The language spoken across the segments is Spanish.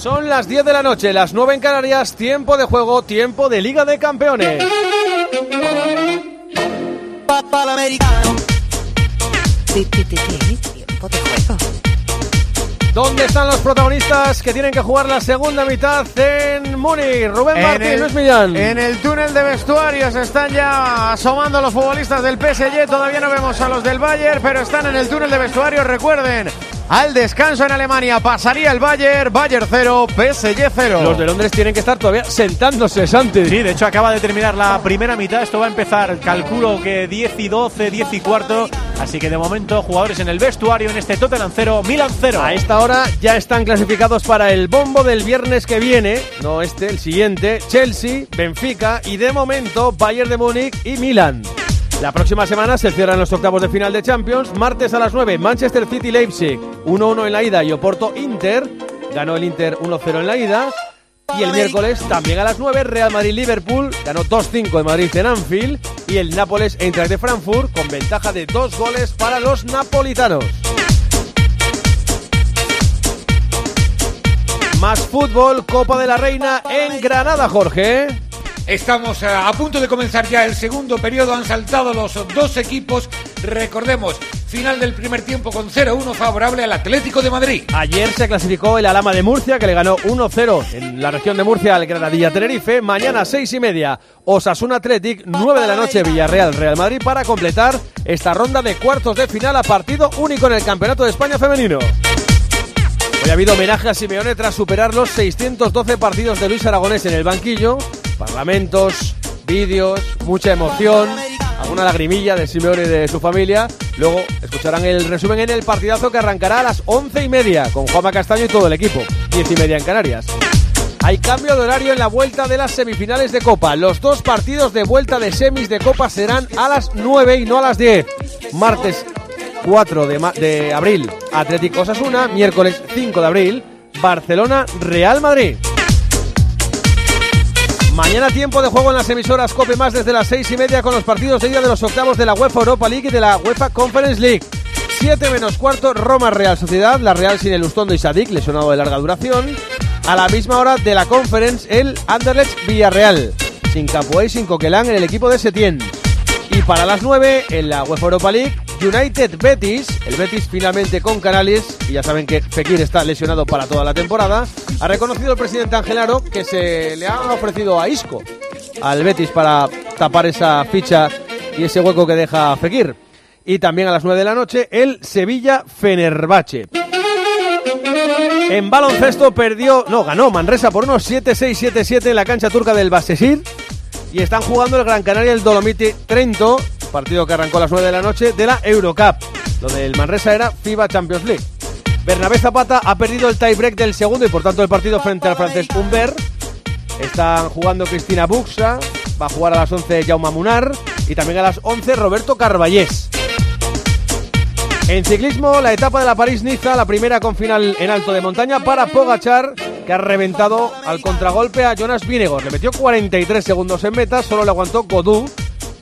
Son las 10 de la noche, las 9 en Canarias, tiempo de juego, tiempo de Liga de Campeones. Tiempo de juego. ¿Dónde están los protagonistas que tienen que jugar la segunda mitad en Múnich? Rubén Martín, Luis Millán. En el túnel de vestuarios están ya asomando los futbolistas del PSG. Todavía no vemos a los del Bayern, pero están en el túnel de vestuarios. Recuerden, al descanso en Alemania pasaría el Bayern. Bayern 0, PSG 0. Los de Londres tienen que estar todavía sentándose, Santi. Sí, de hecho acaba de terminar la primera mitad. Esto va a empezar, calculo que 10 y 12, 10 y cuarto. Así que de momento, jugadores en el vestuario en este Tottenham 0, Milan 0. A esta hora ya están clasificados para el bombo del viernes que viene, no este, el siguiente, Chelsea, Benfica y de momento Bayern de Múnich y Milan. La próxima semana se cierran los octavos de final de Champions, martes a las 9 Manchester City Leipzig, 1-1 en la ida y Oporto Inter, ganó el Inter 1-0 en la ida. Y el miércoles también a las 9 Real Madrid Liverpool, ganó 2-5 en Madrid en Anfield y el Nápoles Eintracht de Frankfurt con ventaja de dos goles para los napolitanos. Más fútbol, Copa de la Reina en Granada, Jorge. Estamos eh, a punto de comenzar ya el segundo periodo. Han saltado los dos equipos. Recordemos, final del primer tiempo con 0-1 favorable al Atlético de Madrid. Ayer se clasificó el Alama de Murcia, que le ganó 1-0 en la región de Murcia al Granadilla Tenerife. Mañana, seis y media, Osasuna Athletic, 9 de la noche, Villarreal Real Madrid, para completar esta ronda de cuartos de final a partido único en el Campeonato de España Femenino. Hoy ha habido homenaje a Simeone tras superar los 612 partidos de Luis Aragonés en el banquillo. Parlamentos, vídeos, mucha emoción, alguna lagrimilla de Simeone y de su familia. Luego escucharán el resumen en el partidazo que arrancará a las 11 y media con Juanma Castaño y todo el equipo. 10 y media en Canarias. Hay cambio de horario en la vuelta de las semifinales de Copa. Los dos partidos de vuelta de semis de Copa serán a las 9 y no a las 10. Martes 4 de, abril, Atlético Osasuna. Miércoles 5 de abril, Barcelona Real Madrid. Mañana tiempo de juego en las emisoras Cope Más desde las 6 y media con los partidos de ida de los octavos de la UEFA Europa League y de la UEFA Conference League. 7 menos cuarto, Roma Real Sociedad, la Real sin el Ustondo y Sadik, lesionado de larga duración. A la misma hora de la Conference, el Anderlecht Villarreal, sin Capuey, sin Coquelán en el equipo de Setién. Y para las 9, en la UEFA Europa League, United Betis, el Betis finalmente con Canales, y ya saben que Fekir está lesionado para toda la temporada, ha reconocido el presidente Angelaro que se le ha ofrecido a Isco al Betis para tapar esa ficha y ese hueco que deja Fekir. Y también a las 9 de la noche, el Sevilla Fenerbahce. En baloncesto perdió, no, ganó Manresa por unos 7-6-7-7 en la cancha turca del Basesir. Y están jugando el Gran Canaria el Dolomiti Trento, partido que arrancó a las 9 de la noche de la Eurocup. Lo del Manresa era FIBA Champions League. Bernabé Zapata ha perdido el tiebreak del segundo y por tanto el partido frente al francés Humbert. Están jugando Cristina Buxa, va a jugar a las 11 Jaume Munar y también a las 11 Roberto Carballés. En ciclismo, la etapa de la París-Niza, la primera con final en alto de montaña para Pogachar, que ha reventado al contragolpe a Jonas Vinegor. Le metió 43 segundos en meta, solo le aguantó Godú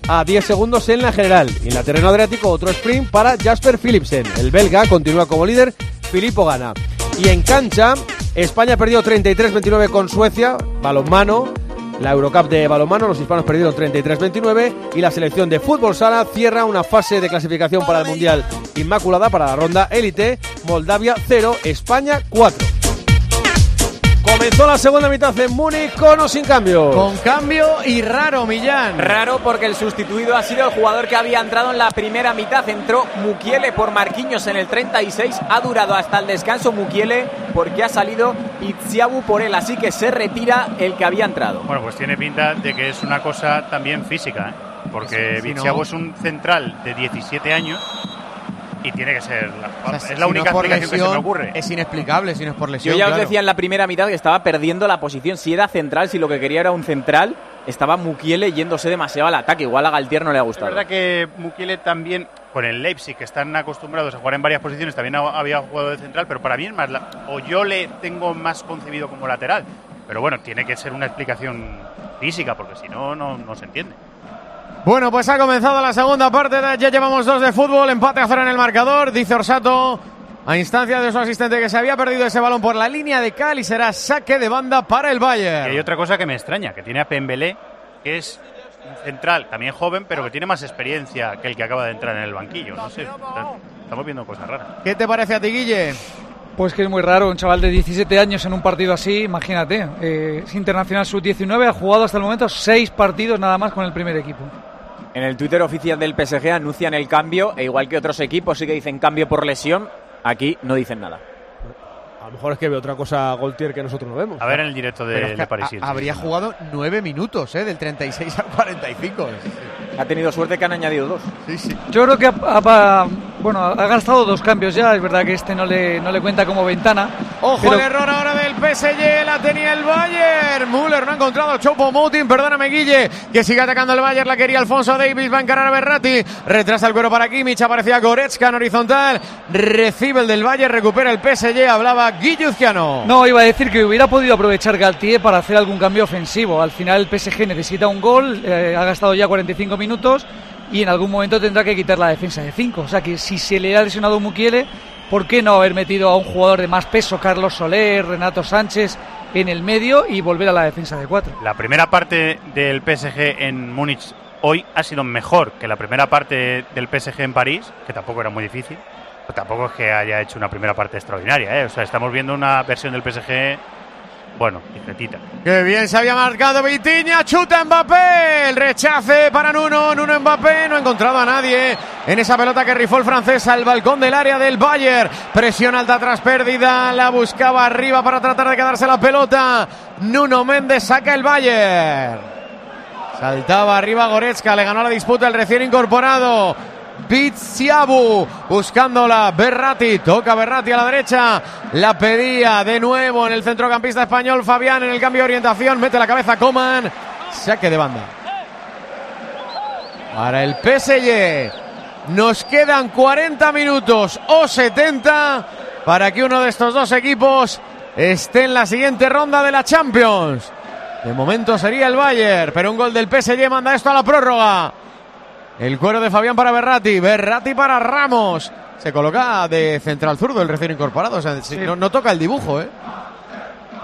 a 10 segundos en la general. Y en la terreno adriático, otro sprint para Jasper Philipsen. El belga continúa como líder, Filippo gana. Y en cancha, España perdió 33-29 con Suecia, balonmano. La Eurocup de balonmano, los hispanos perdieron 33-29 y la selección de fútbol sala cierra una fase de clasificación para el Mundial Inmaculada para la ronda élite. Moldavia 0, España 4. Comenzó la segunda mitad en Múnich con o sin cambio. Con cambio y raro, Millán. Raro porque el sustituido ha sido el jugador que había entrado en la primera mitad. Entró Mukiele por Marquinhos en el 36. Ha durado hasta el descanso Mukiele porque ha salido Itziabu por él. Así que se retira el que había entrado. Bueno, pues tiene pinta de que es una cosa también física, ¿eh? porque Sí, sí, Viziago no. es un central de 17 años y tiene que ser. La, O sea, es si la no única por explicación que se me ocurre. Es inexplicable si no es por lesión. Yo ya os decía en la primera mitad que estaba perdiendo la posición. Si era central, si lo que quería era un central, estaba Mukiele yéndose demasiado al ataque. Igual a Galtier no le ha Es gustado. verdad que Mukiele también, con el Leipzig, que están acostumbrados a jugar en varias posiciones, también ha- había jugado de central, pero para mí es más. la- o yo le tengo más concebido como lateral. Pero bueno, tiene que ser una explicación física, porque si no, no, no se entiende. Bueno, pues ha comenzado la segunda parte. de- Ya llevamos dos de fútbol. Empate a cero en el marcador. Dice Orsato. a instancia de su asistente que se había perdido ese balón por la línea de cal y será saque de banda para el Y Bayern. hay otra cosa que me extraña, que tiene a Pembelé, que es un central también joven, pero que tiene más experiencia que el que acaba de entrar en el banquillo. No sé, estamos viendo cosas raras. ¿Qué te parece a ti, Guille? Pues que es muy raro, un chaval de 17 años en un partido así, imagínate. eh, es internacional sub-19, ha jugado hasta el momento seis partidos nada más con el primer equipo. En el Twitter oficial del PSG anuncian el cambio, e igual que otros equipos sí que dicen cambio por lesión, aquí no dicen nada. A lo mejor es que ve otra cosa Goltier que nosotros no vemos. A ver en el directo de, es que de Hilton. habría jugado nueve minutos, ¿eh? Del 36 al 45. Ha tenido suerte que han añadido dos. Sí, sí. Yo creo que ha, ha- bueno, ha gastado dos cambios ya, es verdad que este no le, no le cuenta como ventana. Ojo pero- el error ahora del PSG, la tenía el Bayern. Müller no ha encontrado Chopo Moutin, perdóname Guille, que sigue atacando el Bayern, la quería Alfonso Davis, va a encarar a Berratti, retrasa el cuero para Kimmich, aparecía Goretzka en horizontal, recibe el del Bayern, recupera el PSG, hablaba Guilluzquiano. No, iba a decir que hubiera podido aprovechar Galtier para hacer algún cambio ofensivo. Al final el PSG necesita un gol, eh, ha gastado ya 45 minutos y en algún momento tendrá que quitar la defensa de 5. O sea que si se le ha lesionado Mukiele, ¿por qué no haber metido a un jugador de más peso, Carlos Soler, Renato Sánchez, en el medio y volver a la defensa de 4? La primera parte del PSG en Múnich hoy ha sido mejor que la primera parte del PSG en París, que tampoco era muy difícil. Tampoco es que haya hecho una primera parte extraordinaria, ¿eh? O sea, estamos viendo una versión del PSG, bueno, discretita. Qué bien se había marcado Vitiña, chuta Mbappé, el rechace para Nuno, Nuno Mbappé no ha encontrado a nadie en esa pelota que rifó el francés al balcón del área del Bayern, presión alta tras pérdida, la buscaba arriba para tratar de quedarse la pelota, Nuno Méndez saca el Bayern, saltaba arriba Goretzka, le ganó la disputa el recién incorporado, Bitsiabu buscándola. Berratti toca Berratti a la derecha. La pedía de nuevo en el centrocampista español Fabián en el cambio de orientación. Mete la cabeza Coman. Saque de banda. Para el PSG. Nos quedan 40 minutos o 70 para que uno de estos dos equipos esté en la siguiente ronda de la Champions. De momento sería el Bayern, pero un gol del PSG manda esto a la prórroga. El cuero de Fabián para Berratti. Berratti para Ramos. Se coloca de central zurdo el recién incorporado. O sea, si- no, no toca el dibujo, ¿eh?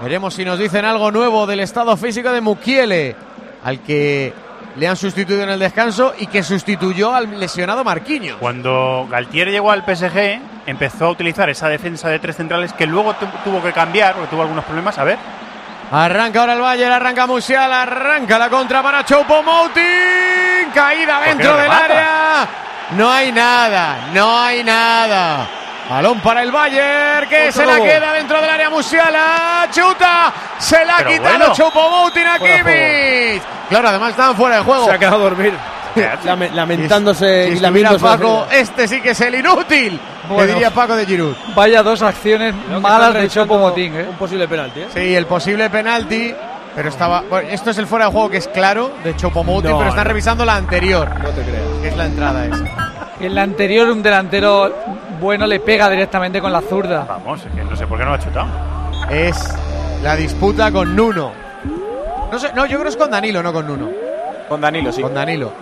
Veremos si nos dicen algo nuevo del estado físico de Mukiele, al que le han sustituido en el descanso y que sustituyó al lesionado Marquinhos. Cuando Galtier llegó al PSG, empezó a utilizar esa defensa de tres centrales que luego tu- tuvo que cambiar, porque tuvo algunos problemas. A ver, Arranca ahora el Bayern, arranca Musiala, arranca la contra para Choupo Moting. Caída dentro del área. No hay nada, no hay nada. Balón para el Bayern, que Otro se la queda dentro del área Musiala. Chuta, se la ha quitado bueno. Choupo Moting a Kimmich. Claro, además estaban fuera de juego. Se ha quedado a dormir. Lame- lamentándose y. Paco, este sí que es el inútil. que Bueno. diría Paco de Giroud. Vaya dos acciones Creo malas de Chopo Motín, ¿eh? Un posible penalti, ¿eh? Sí, el posible penalti. Pero estaba. bueno, esto es el fuera de juego que es claro de Chopomoting, No, pero están no. revisando la anterior, No te creas. que es la entrada esa. En la anterior un delantero bueno le pega directamente con la zurda. vamos, es que no sé por qué no lo ha chutado. Es la disputa con Nuno. No sé, no, yo creo que es con Danilo, no con Nuno. Con Danilo, sí. Con Danilo.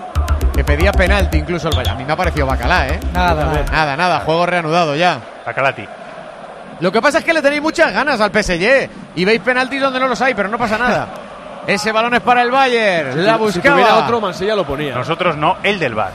Que pedía penalti incluso el Bayern. A mí me ha parecido bacalá, ¿eh? Nada, nada. Nada, nada, juego reanudado ya. A Calati. Lo que pasa es que le tenéis muchas ganas al PSG y veis penaltis donde no los hay, pero no pasa nada. Ese balón es para el Bayern. La Si buscaba. tuviera otro, Mansilla lo ponía. Nosotros no, el del bar.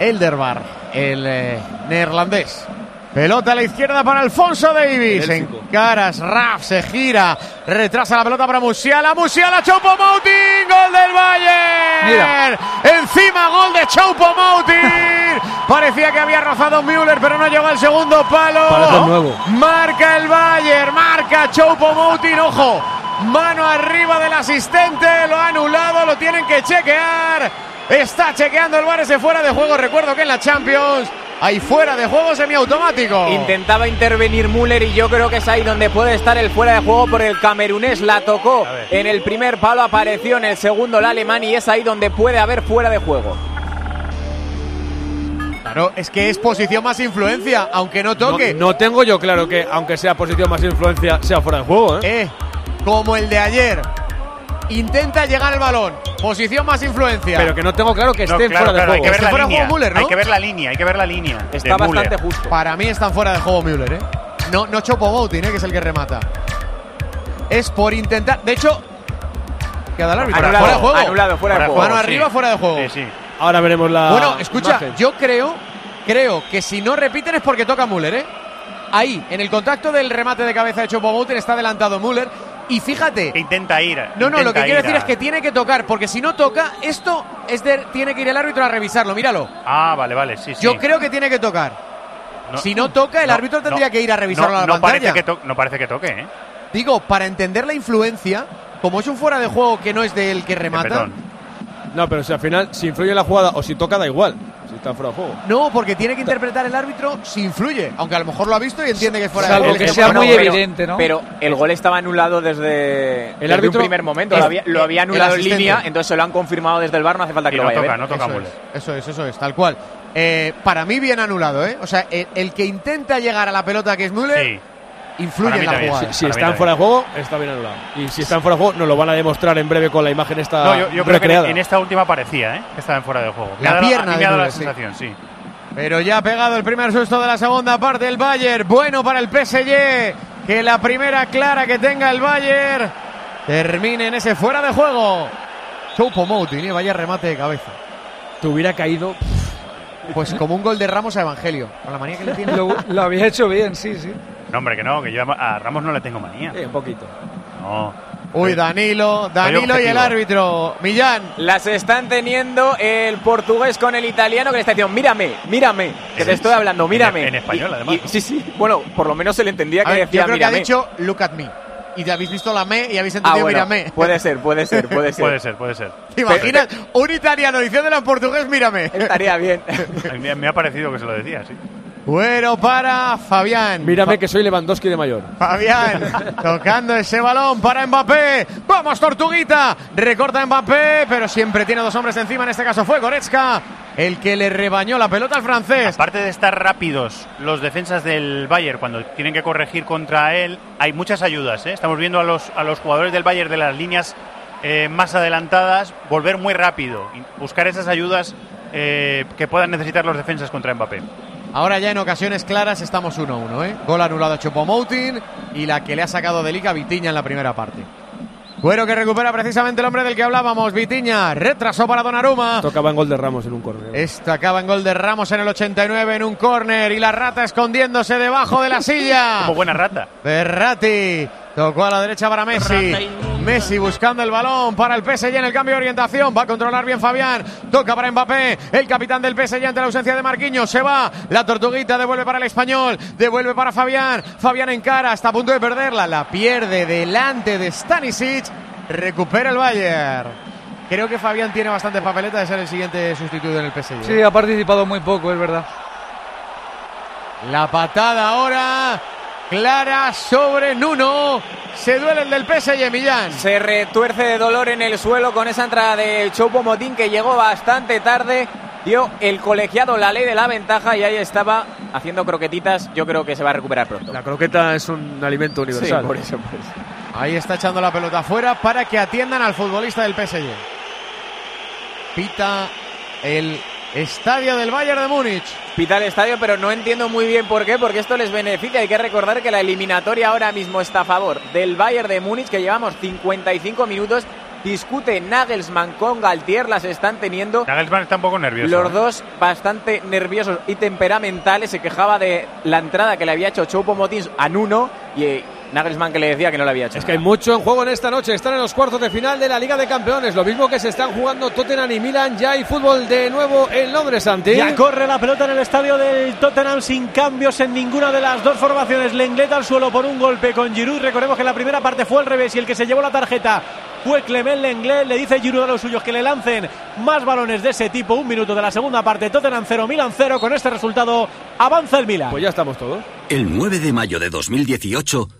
Elderbar, el eh, neerlandés. Pelota a la izquierda para Alfonso Davis. En caras, Raf se gira. Retrasa la pelota para Musiala. Musiala, Choupo Moutin. Gol del Bayern. Mira. Encima gol de Choupo Moutin. Parecía que había rozado Müller, pero no llegó al segundo palo. Nuevo. Marca el Bayern. Marca Choupo Moutin. Ojo. Mano arriba del asistente. Lo ha anulado. Lo tienen que chequear. Está chequeando el bar ese fuera de juego. Recuerdo que en la Champions hay fuera de juego semiautomático. Intentaba intervenir Müller y yo creo que es ahí donde puede estar el fuera de juego por el camerunés. La tocó en el primer palo, apareció en el segundo el alemán y es ahí donde puede haber fuera de juego. Claro, es que es posición más influencia, aunque no No, toque. no tengo yo claro que, aunque sea posición más influencia, sea fuera de juego, ¿eh? Eh, como el de ayer. Intenta llegar al balón. Posición más influencia. Pero que no tengo claro que No, estén claro, fuera de hay juego. que ver Está la fuera de línea. juego Müller, ¿no? Hay que ver la línea, hay que ver la línea. Está Müller. bastante justo. Para mí están fuera de juego Müller, ¿eh? No, no Chopo Moting, ¿eh? que es el que remata. Es por intentar. De hecho, queda el árbitro. Anulado, fuera de juego. anulado, fuera de juego. Mano arriba, fuera de juego. Sí, sí. Ahora veremos la. Bueno, escucha, imagen. yo creo, creo que si no repiten es porque toca Müller, ¿eh? Ahí, en el contacto del remate de cabeza de Chopo Moting está adelantado Müller. Y fíjate, Que intenta ir. no, no, lo que quiero ir decir a- es que tiene que tocar, porque si no toca, esto es de, tiene que ir el árbitro a revisarlo, míralo. Ah, vale, vale, sí, sí. Yo creo que tiene que tocar. si no toca, el no, árbitro tendría no, que ir a revisarlo no, a la no pantalla. Parece que to- no parece que toque, ¿eh? Digo, para entender la influencia, como es un fuera de juego que no es del que remata. Perdón. No, pero si al final, si influye en la jugada o si toca, da igual. Si está fuera de juego. No, porque tiene que interpretar el árbitro si influye, aunque a lo mejor lo ha visto y entiende que es fuera Salvo de juego. que sea bueno, muy pero- evidente, ¿no? Pero el gol estaba anulado desde, desde árbitro- un primer momento. Es- Lo había, lo había el anulado en línea, entonces se lo han confirmado desde el bar. No hace falta que Y lo no vaya a toca, ver. no toca Eso es, eso es, eso es, tal cual. Eh, para mí bien anulado, ¿eh? O sea, el, el que intenta llegar a la pelota que es Müller Sí. Influye en la también, jugada. Si mí están fuera de juego, está bien anulado. Y si están fuera de juego, nos lo van a demostrar en breve con la imagen esta No, yo, yo creo que recreada. en, esta última parecía, ¿eh? Que estaban fuera de juego. Me La ha dado- pierna me ha dado la sí. sensación, sí. Pero ya ha pegado el primer susto de la segunda parte el Bayern. Bueno para el PSG. Que la primera clara que tenga el Bayern termine en ese fuera de juego. Choupo Moting, y vaya remate de cabeza. Te hubiera caído. Pues como un gol de Ramos a Evangelio. Con la manía que le tiene. Lo, lo había hecho bien, sí, sí. No, hombre, que no, que yo a Ramos no le tengo manía. Eh, un poquito. No. Uy, Danilo, Danilo y el árbitro. Millán. Las están teniendo el portugués con el italiano que le está diciendo, mírame, mírame, que te estoy hablando, mírame. en español, Y- además, y- ¿no? sí, sí. Bueno, por lo menos se le entendía que ver, decía yo creo que ha mírame. dicho look at me. Y ya habéis visto la me y habéis ah, entendido bueno, mírame. puede ser, puede ser, puede ser. Puede ser, puede ser. ¿Te imaginas? Un italiano diciéndole en portugués, mírame. Estaría bien. Me ha parecido que se lo decía, sí. Bueno para Fabián. Mírame que soy Lewandowski de mayor. Fabián tocando ese balón para Mbappé. Vamos, Tortuguita. Recorta Mbappé, pero siempre tiene dos hombres encima. En este caso fue Goretzka el que le rebañó la pelota al francés. Aparte de estar rápidos los defensas del Bayern cuando tienen que corregir contra él, hay muchas ayudas. ¿eh? Estamos viendo a los, a los jugadores del Bayern de las líneas eh, más adelantadas volver muy rápido, y buscar esas ayudas eh, que puedan necesitar los defensas contra Mbappé. Ahora ya en ocasiones claras estamos 1-1. ¿eh? Gol anulado a Choupo-Moting y la que le ha sacado de liga Vitiña en la primera parte. Cuero que recupera precisamente el hombre del que hablábamos, Vitiña. Retrasó para Donnarumma. Tocaba en gol de Ramos en un córner. Esto acaba en gol de Ramos en el 89 en un córner y la rata escondiéndose debajo de la silla. Como buena rata. Berratti tocó a la derecha para Messi. Messi buscando el balón para el PSG en el cambio de orientación. Va a controlar bien Fabián. Toca para Mbappé, el capitán del PSG ante la ausencia de Marquinhos. Se va. La tortuguita devuelve para el español. Devuelve para Fabián. Fabián encara. Está a punto de perderla. La pierde delante de Stanisic. Recupera el Bayern. Creo que Fabián tiene bastante papeleta de ser el siguiente sustituto en el PSG. Sí, ha participado muy poco, es verdad. La patada ahora clara sobre Nuno. Se duele el del PSG, Millán. Se retuerce de dolor en el suelo con esa entrada de Choupo Motín que llegó bastante tarde. Dio el colegiado la ley de la ventaja y ahí estaba haciendo croquetitas. Yo creo que se va a recuperar pronto. La croqueta es un alimento Sí, universal. por eso, por eso. Ahí está echando la pelota afuera para que atiendan al futbolista del PSG. Pita el estadio del Bayern de Múnich. Pita el estadio, pero no entiendo muy bien por qué, porque esto les beneficia. Hay que recordar que la eliminatoria ahora mismo está a favor del Bayern de Múnich, que llevamos 55 minutos. Discute Nagelsmann con Galtier, las están teniendo. Nagelsmann está un poco nervioso. Los ¿eh? dos bastante nerviosos y temperamentales. Se quejaba de la entrada que le había hecho Choupo Motín a Nuno y Nagelsmann que le decía que no le había hecho. Es que hay mucho en juego en esta noche. Están en los cuartos de final de la Liga de Campeones. Lo mismo que se están jugando Tottenham y Milan. Ya hay fútbol de nuevo en Londres, Santi. Ya corre la pelota en el estadio del Tottenham sin cambios en ninguna de las dos formaciones. Lenglet al suelo por un golpe con Giroud. Recordemos que la primera parte fue al revés y el que se llevó la tarjeta fue Clement Lenglet. Le dice Giroud a los suyos que le lancen más balones de ese tipo. Un minuto de la segunda parte. Tottenham 0, Milan 0. Con este resultado avanza el Milan. Pues ya estamos todos. El 9 de mayo de 2018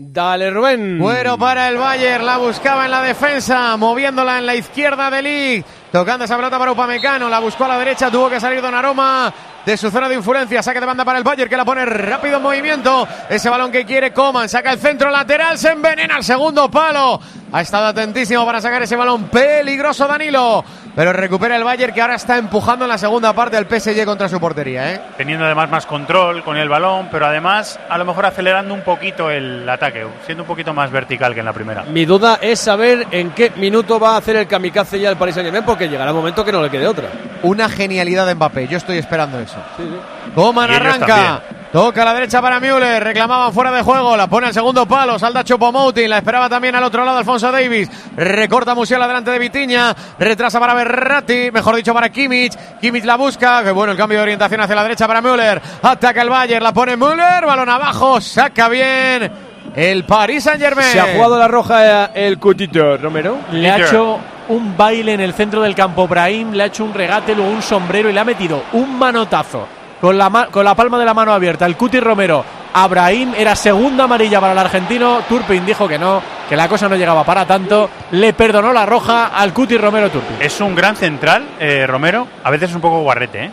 Dale, Rubén. Bueno para el Bayern, la buscaba en la defensa, moviéndola en la izquierda de Lig, tocando esa pelota para Upamecano, la buscó a la derecha, tuvo que salir Donnarumma de su zona de influencia, saque de banda para el Bayern que la pone rápido en movimiento, ese balón que quiere Coman, saca el centro lateral, se envenena el segundo palo, ha estado atentísimo para sacar ese balón peligroso Danilo, pero recupera el Bayern que ahora está empujando en la segunda parte del PSG contra su portería, ¿eh? Teniendo además más control con el balón, pero además a lo mejor acelerando un poquito el ataque, siendo un poquito más vertical que en la primera. Mi duda es saber en qué minuto va a hacer el kamikaze ya el Paris Saint-Germain, porque llegará un momento que no le quede otra. Una genialidad de Mbappé, yo estoy esperando eso. Sí, sí. Coman Y ellos arranca. Toca a la derecha para Müller. Reclamaban fuera de juego. La pone al segundo palo. Salda Choupo-Moting. La esperaba también al otro lado Alfonso Davis. Recorta Musiala delante de Vitiña. Retrasa para Berratti. Mejor dicho para Kimmich. Kimmich la busca. Que bueno el cambio de orientación hacia la derecha para Müller. Ataca el Bayern. La pone Müller. Balón abajo. Saca bien el Paris Saint Germain. Se ha jugado la roja eh, el cutito, Romero. Le ha hecho un baile en el centro del campo Brahim, le ha hecho un regate, luego un sombrero y le ha metido un manotazo con la, ma- con la palma de la mano abierta. El Cuti Romero a Brahim era segunda amarilla para el argentino. Turpin dijo que no, que la cosa no llegaba para tanto. Le perdonó la roja al Cuti Romero Turpin. Es un gran central, eh, Romero. A veces es un poco guarrete, ¿eh?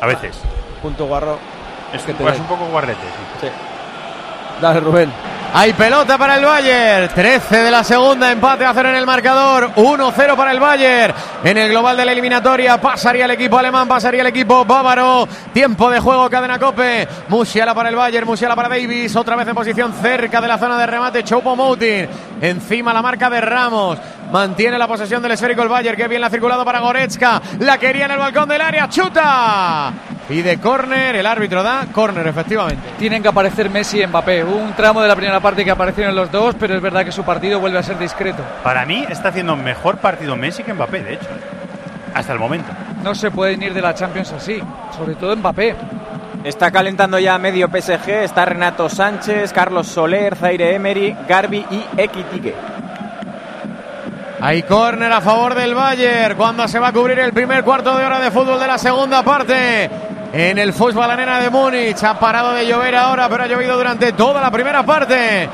A veces. Punto guarro. Es, que te un poco guarrete, sí. Dale, Rubén. Hay pelota para el Bayern. 13 de la segunda. Empate a cero en el marcador. 1-0 para el Bayern. En el global de la eliminatoria pasaría el equipo alemán, pasaría el equipo bávaro. Tiempo de juego, cadena cope. Musiala para el Bayern, Musiala para Davis. Otra vez en posición cerca de la zona de remate. Choupo Moting. Encima la marca de Ramos. Mantiene la posesión del esférico el Bayern. Que bien la ha circulado para Goretzka. La quería en el balcón del área. ¡Chuta! Y de córner, el árbitro da córner, efectivamente. Tienen que aparecer Messi y Mbappé. Un tramo de la primera parte que aparecieron los dos, pero es verdad que su partido vuelve a ser discreto. Para mí está haciendo mejor partido Messi que Mbappé, de hecho. Hasta el momento. No se pueden ir de la Champions así, sobre todo Mbappé. Está calentando ya medio PSG, está Renato Sánchez, Carlos Soler, Zaire Emery, Garbi y Equitique. Hay córner a favor del Bayern cuando se va a cubrir el primer cuarto de hora de fútbol de la segunda parte. En el fútbol arena de Múnich ha parado de llover ahora, pero ha llovido durante toda la primera parte.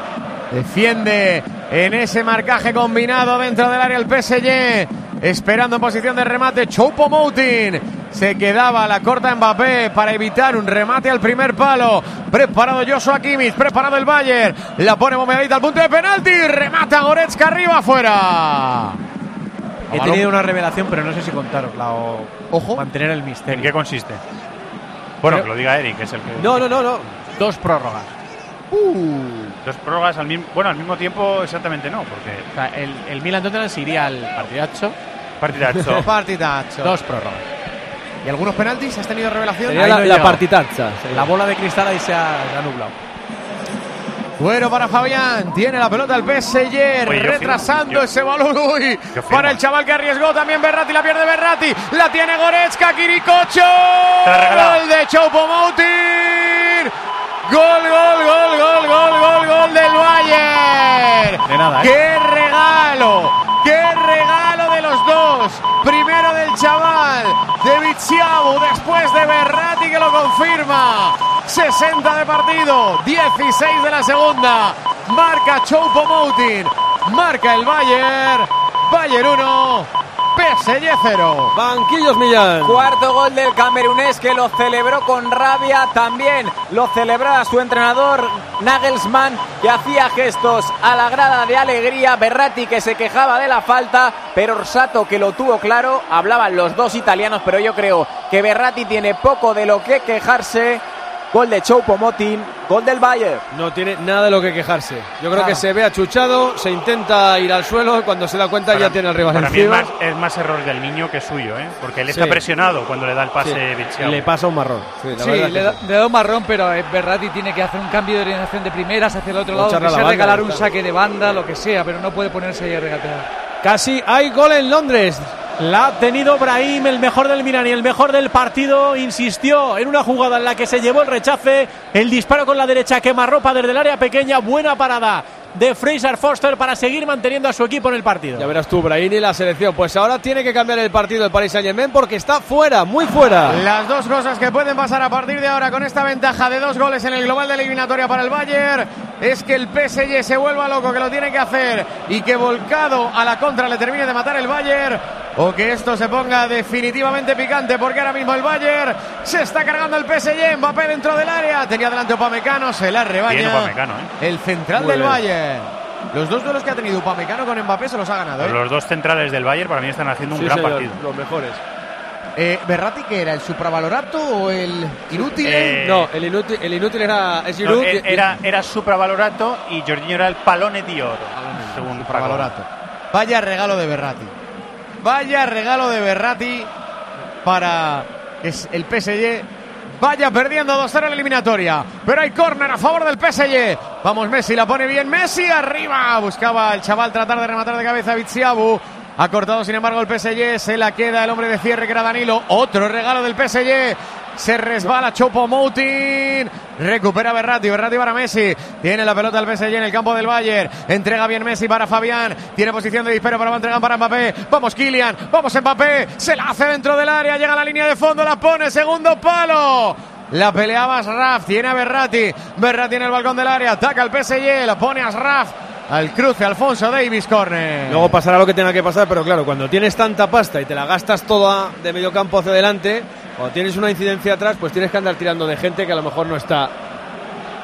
Defiende en ese marcaje combinado dentro del área el PSG. Esperando en posición de remate Choupo Moting. Se quedaba la corta Mbappé para evitar un remate al primer palo. Preparado Joshua Kimmich, preparado el Bayern. La pone bombeadita al punto de penalti. Remata Goretzka arriba afuera. He tenido una revelación, pero no sé si contárosla o Ojo. mantener el ¿En misterio. qué consiste? Bueno, que lo diga Eric, que es el que. No, no, no, no. Dos prórrogas. Dos prórrogas al mismo. Bueno, al mismo tiempo, exactamente no, porque. O sea, el, el Milan Tottenham se iría al partidazo. Partidazo. Partidazo. Dos prórrogas. ¿Y algunos penaltis? ¿Has tenido revelación? Ahí la, no la partitaza. La bola de cristal ahí se ha, se ha nublado. Bueno para Fabián, tiene la pelota el PSG, retrasando ese balón. Uy, para el chaval que arriesgó también Berratti, la pierde Berratti, la tiene Goretzka, Kirikocho. Gol de Choupo-Moting. Gol, gol, gol, gol, gol, gol, gol del Bayern. De nada, ¿eh? ¡Qué regalo! Viziabu, después de Berratti que lo confirma. 60 de partido, 16 de la segunda. Marca Choupo Moting, marca el Bayern. Bayern 1, PSG 0. Banquillos Millán. Cuarto gol del camerunés que lo celebró con rabia. También lo celebraba su entrenador Nagelsmann, que hacía gestos a la grada de alegría. Berratti que se quejaba de la falta, pero Orsato que lo tuvo claro. Hablaban los dos italianos, pero yo creo que Berratti tiene poco de lo que quejarse. Gol de Choupo-Moting, gol del Bayern. No tiene nada de lo que quejarse. Yo creo que se ve achuchado, se intenta ir al suelo y cuando se da cuenta ya tiene al rival Para mí es más, es más error del niño que suyo, ¿eh? Porque él Sí. está presionado cuando le da el Sí, pase Viziabu. le pasa un marrón. Sí, la Sí, verdad le da, sí. le da un marrón, pero eh, Berratti tiene que hacer un cambio de orientación de primeras hacia el otro lado, que sea regalar un claro. saque de banda, lo que sea, pero no puede ponerse ahí a regatear. Casi hay gol en Londres. La ha tenido Brahim, el mejor del Milan y el mejor del partido. Insistió en una jugada en la que se llevó el rechace. El disparo con la derecha quema ropa desde el área pequeña. Buena parada de Fraser Foster para seguir manteniendo a su equipo en el partido. Ya verás tú, Brahim y la selección. Pues ahora tiene que cambiar el partido el Paris Saint Germain porque está fuera, muy fuera. Las dos cosas que pueden pasar a partir de ahora con esta ventaja de dos goles en el global de eliminatoria para el Bayern es que el PSG se vuelva loco, que lo tiene que hacer y que volcado a la contra le termine de matar el Bayern o que esto se ponga definitivamente picante porque ahora mismo el Bayern se está cargando el PSG, Mbappé dentro del área, tenía delante Upamecano, se la rebaña Bien Upamecano, ¿eh? el central Muy del bien. Bayern. Los dos duelos que ha tenido Upamecano con Mbappé se los ha ganado. ¿eh? Los dos centrales del Bayern para mí están haciendo un Sí, gran señor, partido. los mejores. Eh, ¿Berratti que era? ¿El supravalorato o el inútil? Eh, No, el inútil, el inútil era es No, Giroud. e- era, era supravalorato y Jorginho era el palone di oro. según Supravalorato. Vaya regalo de Berratti. Vaya regalo de Berratti para es el PSG. Vaya perdiendo 2-0 en la eliminatoria. Pero hay córner a favor del PSG. Vamos, Messi la pone bien. Messi arriba. Buscaba el chaval tratar de rematar de cabeza a Viziabu. Ha cortado, sin embargo, el PSG. Se la queda el hombre de cierre que era Danilo. Otro regalo del PSG. Se resbala Chopo Moutin. Recupera Berratti. Berratti para Messi. Tiene la pelota el PSG en el campo del Bayern. Entrega bien Messi para Fabián. Tiene posición de disparo para entregar para Mbappé. Vamos Kylian. Vamos Mbappé. Se la hace dentro del área. Llega a la línea de fondo. La pone. Segundo palo. La peleaba Asraf. Tiene a Berratti. Berratti en el balcón del área. Ataca el PSG. La pone Asraf. Al cruce Alfonso Davis. Corner. Luego pasará lo que tenga que pasar, pero claro, cuando tienes tanta pasta y te la gastas toda de medio campo hacia adelante, cuando tienes una incidencia atrás, pues tienes que andar tirando de gente que a lo mejor no está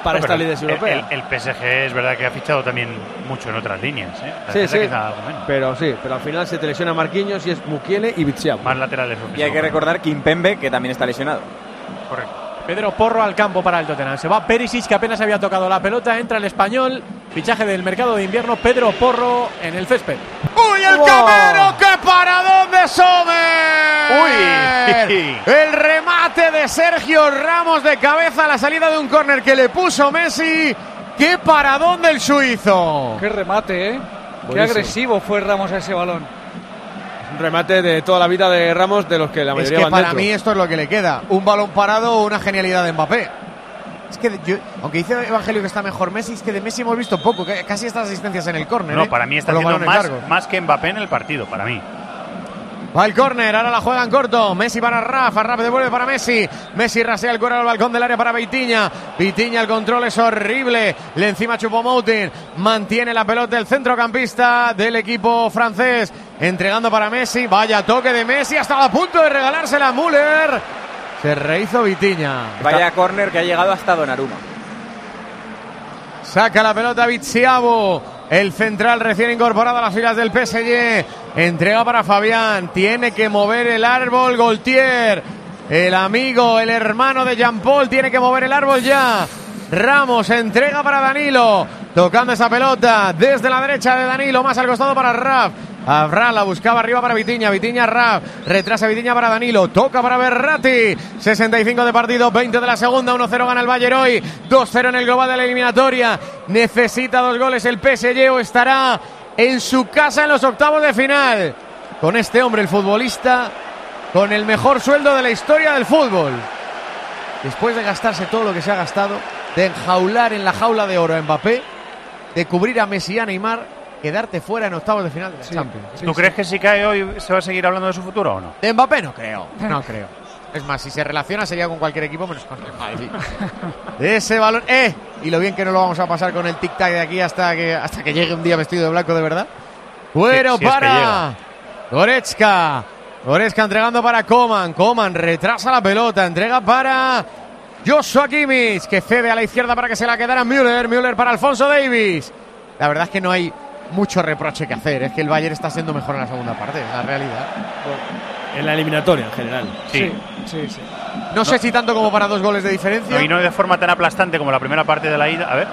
para No, esta el, europea. el- el PSG es verdad que ha fichado también mucho en otras líneas. ¿eh? Sí, sí, quizá algo menos. pero sí, pero al final se te lesiona Marquinhos y es Mukiele y Bitsiabu. Más laterales. Y hay que recordar que Impembe, que también está lesionado. Correcto. Pedro Porro al campo para el Tottenham. Se va Perisic, que apenas había tocado la pelota. Entra el español. Fichaje del mercado de invierno. Pedro Porro en el césped. ¡Uy, el ¡Wow! camero! ¡Qué paradón de Sommer! ¡Uy! El remate de Sergio Ramos de cabeza a la salida de un córner que le puso Messi. ¡Qué paradón del suizo! Qué remate, ¿eh? Qué agresivo fue Ramos a ese balón. Remate de toda la vida de Ramos, de los que la Es mayoría que van para dentro. mí esto es lo que le queda. Un balón parado o una genialidad de Mbappé. Es que yo, aunque dice Evangelio que está mejor Messi, es que de Messi hemos visto poco, que- casi estas asistencias en el córner. No, ¿eh? para mí está haciendo más, más que Mbappé en el partido, para mí. Va el córner, ahora la juega en corto. Messi para Rafa, Rafa devuelve para Messi. Messi rasea el cuero al balcón del área para Vitiña. Vitiña, el control es horrible. Le encima Chupomoutin. Mantiene la pelota el centrocampista del equipo francés. Entregando para Messi. Vaya toque de Messi. Hasta a punto de regalársela a Müller. Se rehizo Vitiña. Vaya córner que ha llegado hasta Donnarumma. Saca la pelota Viziabo. El central recién incorporado a las filas del PSG. Entrega para Fabián. Tiene que mover el árbol Goltier. El amigo, el hermano de Jean Paul tiene que mover el árbol ya. Ramos entrega para Danilo. Tocando esa pelota desde la derecha de Danilo. Más al costado para Raf. Abraham la buscaba arriba para Vitiña. Vitiña Raf. Retrasa Vitiña para Danilo. Toca para Berratti. 65 de partido, 20 de la segunda. 1-0 gana el Bayern hoy. 2-0 en el global de la eliminatoria. Necesita dos goles el PSG o estará en su casa en los octavos de final. Con este hombre, el futbolista, con el mejor sueldo de la historia del fútbol. Después de gastarse todo lo que se ha gastado, de enjaular en la jaula de oro a Mbappé, de cubrir a Messi y a Neymar, quedarte fuera en octavos de final de la Champions. ¿Tú crees que si cae hoy se va a seguir hablando de su futuro o no? De Mbappé no creo, no creo. Es más, si se relaciona sería con cualquier equipo menos con el Madrid. Ese balón, ¡eh! Y lo bien que no lo vamos a pasar con el tic-tac de aquí hasta que, hasta que llegue un día vestido de blanco de verdad. Bueno, es que para. Goretzka. Goretzka entregando para Coman. Coman retrasa la pelota, entrega para Joshua Kimmich, que cede a la izquierda para que se la quedara Müller. Müller para Alfonso Davis. La verdad es que no hay mucho reproche que hacer. Es que el Bayern está siendo mejor en la segunda parte, es la realidad. En la eliminatoria en general. Sí. Sí, sí. No, sé si tanto como para dos goles de diferencia. No, y no de forma tan aplastante como la primera parte de la ida. A ver.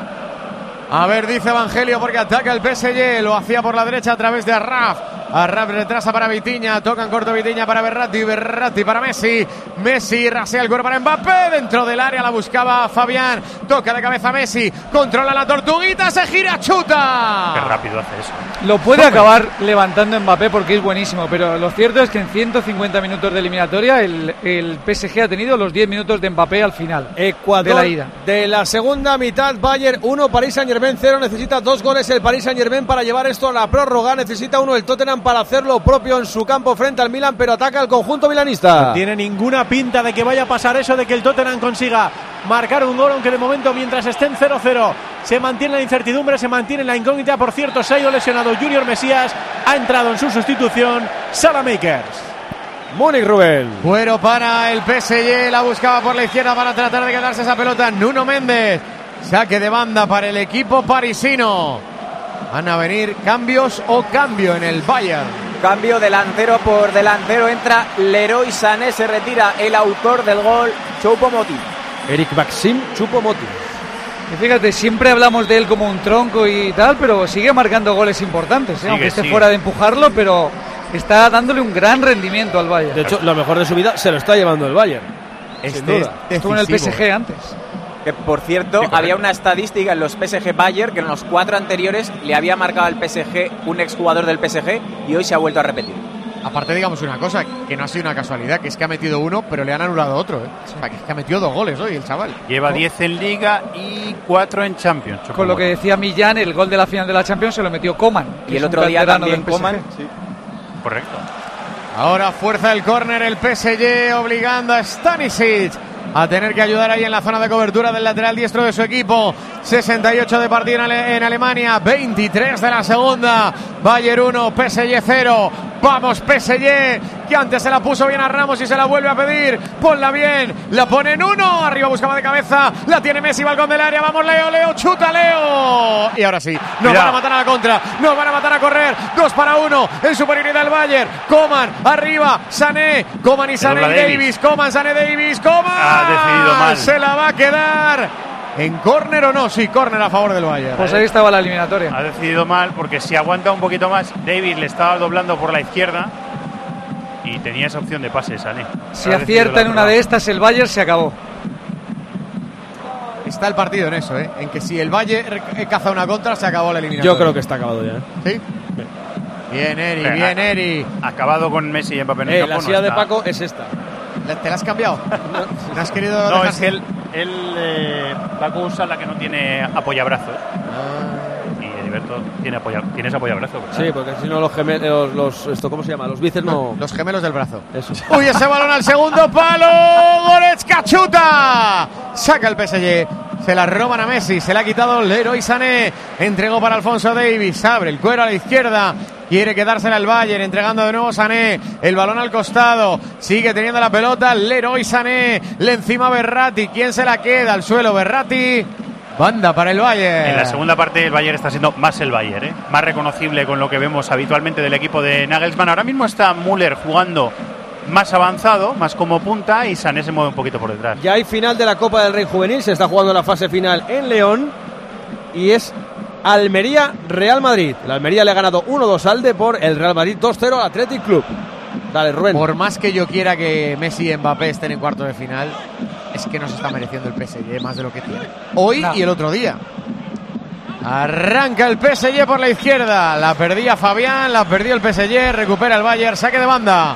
A ver, dice Evangelio porque ataca el PSG. Lo hacía por la derecha a través de Arraf. Arrab retrasa para Vitiña. Toca en corto Vitiña para Berratti. Berratti para Messi. Messi rasea el cuerpo para Mbappé. Dentro del área la buscaba Fabián. Toca de cabeza Messi. Controla la tortuguita. Se gira, chuta. Qué rápido hace eso. Lo puede acabar levantando Mbappé porque es buenísimo, pero lo cierto es que en 150 minutos de eliminatoria el, el PSG ha tenido los 10 minutos de Mbappé al final. Ecuador de la ida. de la segunda mitad, Bayern 1, París Saint Germain 0. Necesita dos goles el París Saint Germain para llevar esto a la prórroga. Necesita uno el Tottenham para hacer lo propio en su campo frente al Milan, pero ataca el conjunto milanista. No tiene ninguna pinta de que vaya a pasar eso de que el Tottenham consiga marcar un gol, aunque de momento mientras estén 0-0 se mantiene la incertidumbre, se mantiene la incógnita. Por cierto, se ha ido lesionado Junior Mesías, ha entrado en su sustitución Sara Makers. Múnich Rubén. Cuero para el PSG, la buscaba por la izquierda para tratar de quedarse esa pelota. Nuno Méndez, saque de banda para el equipo parisino. Van a venir cambios o cambio en el Bayern. Cambio delantero por delantero. Entra Leroy Sané. Se retira el autor del gol, Choupo-Moting. Eric Maxim Chupomoting. Y fíjate, siempre hablamos de él como un tronco y tal, pero sigue marcando goles importantes, ¿eh? Sigue, aunque esté sigue. fuera de empujarlo, pero está dándole un gran rendimiento al Bayern. De hecho, lo mejor de su vida se lo está llevando el Bayern. Este duda. es Estuvo en el. PSG antes. Que por cierto, había una estadística en los PSG Bayern que en los cuatro anteriores le había marcado al PSG un exjugador del PSG y hoy se ha vuelto a repetir. Aparte, digamos una cosa, que no ha sido una casualidad, que es que ha metido uno, pero le han anulado otro. ¿eh? O sea, que es que ha metido dos goles hoy el chaval. Lleva 10 en Liga y 4 en Champions. Con lo que decía Millán, el gol de la final de la Champions se lo metió Coman. Y el otro día también. Coman. Correcto. Ahora fuerza el córner el PSG obligando a Stanisic a tener que ayudar ahí en la zona de cobertura del lateral diestro de su equipo. 68 de partido en, Ale- en Alemania, 23 de la segunda. Bayern 1, PSG 0. Vamos PSG, que antes se la puso bien a Ramos y se la vuelve a pedir. Ponla bien, la pone en uno. Arriba buscaba de cabeza, la tiene Messi, balcón del área. Vamos Leo, Leo, chuta Leo. Y ahora sí, nos van a matar a la contra, nos van a matar a correr. Dos para uno, en superioridad del Bayern. Coman, arriba, Sané, Coman y Sané y Davis. Davis. Coman, Sané, Davis, Coman. Decidido mal. Se la va a quedar. ¿En córner o no? Sí, córner a favor del Bayern. Pues ahí estaba la eliminatoria. Ha decidido mal porque si aguanta un poquito más, David le estaba doblando por la izquierda y tenía esa opción de pase Sané. Si acierta en una de estas, el Bayern se acabó. Está el partido en eso, ¿eh? En que si el Bayern eh, caza una contra, se acabó la eliminatoria. Yo creo que está acabado ya. ¿eh? ¿Sí? Bien, Eri, bien, Eri. Acabado con Messi y Mbappé en el Eh, campo, la no silla de está. Paco es esta. ¿Le- ¿Te la has cambiado? ¿No has querido No, es que él, él eh, Paco usa la que no tiene apoyabrazos. Ah. Y Heriberto tiene apoya, tienes apoyabrazos. ¿verdad? Sí, porque si no los gemelos, los, esto, ¿cómo se llama? Los bíceps no. Los gemelos del brazo. Eso. Uy, ese balón al segundo palo. Goretzka chuta. Saca el PSG. Se la roban a Messi. Se la ha quitado Leroy Sané. Entregó para Alfonso Davis. Abre el cuero a la izquierda. Quiere quedársela al Bayern. Entregando de nuevo Sané. El balón al costado. Sigue teniendo la pelota. Leroy Sané. Le encima Berratti. ¿Quién se la queda? Al suelo Berratti. Banda para el Bayern. En la segunda parte el Bayern está siendo más el Bayern, ¿eh? más reconocible con lo que vemos habitualmente del equipo de Nagelsmann. Ahora mismo está Müller jugando más avanzado, más como punta y Sané se mueve un poquito por detrás. Ya hay final de la Copa del Rey Juvenil, se está jugando la fase final en León y es Almería Real Madrid. El Almería le ha ganado 1-2 al Depor, el Real Madrid 2-0 al Athletic Club. Dale, Rubén. Por más que yo quiera que Messi y Mbappé estén en cuarto de final, es que no se está mereciendo el PSG más de lo que tiene. Hoy No. y el otro día. Arranca el PSG por la izquierda. La perdía Fabián, la perdió el PSG, recupera el Bayern, saque de banda.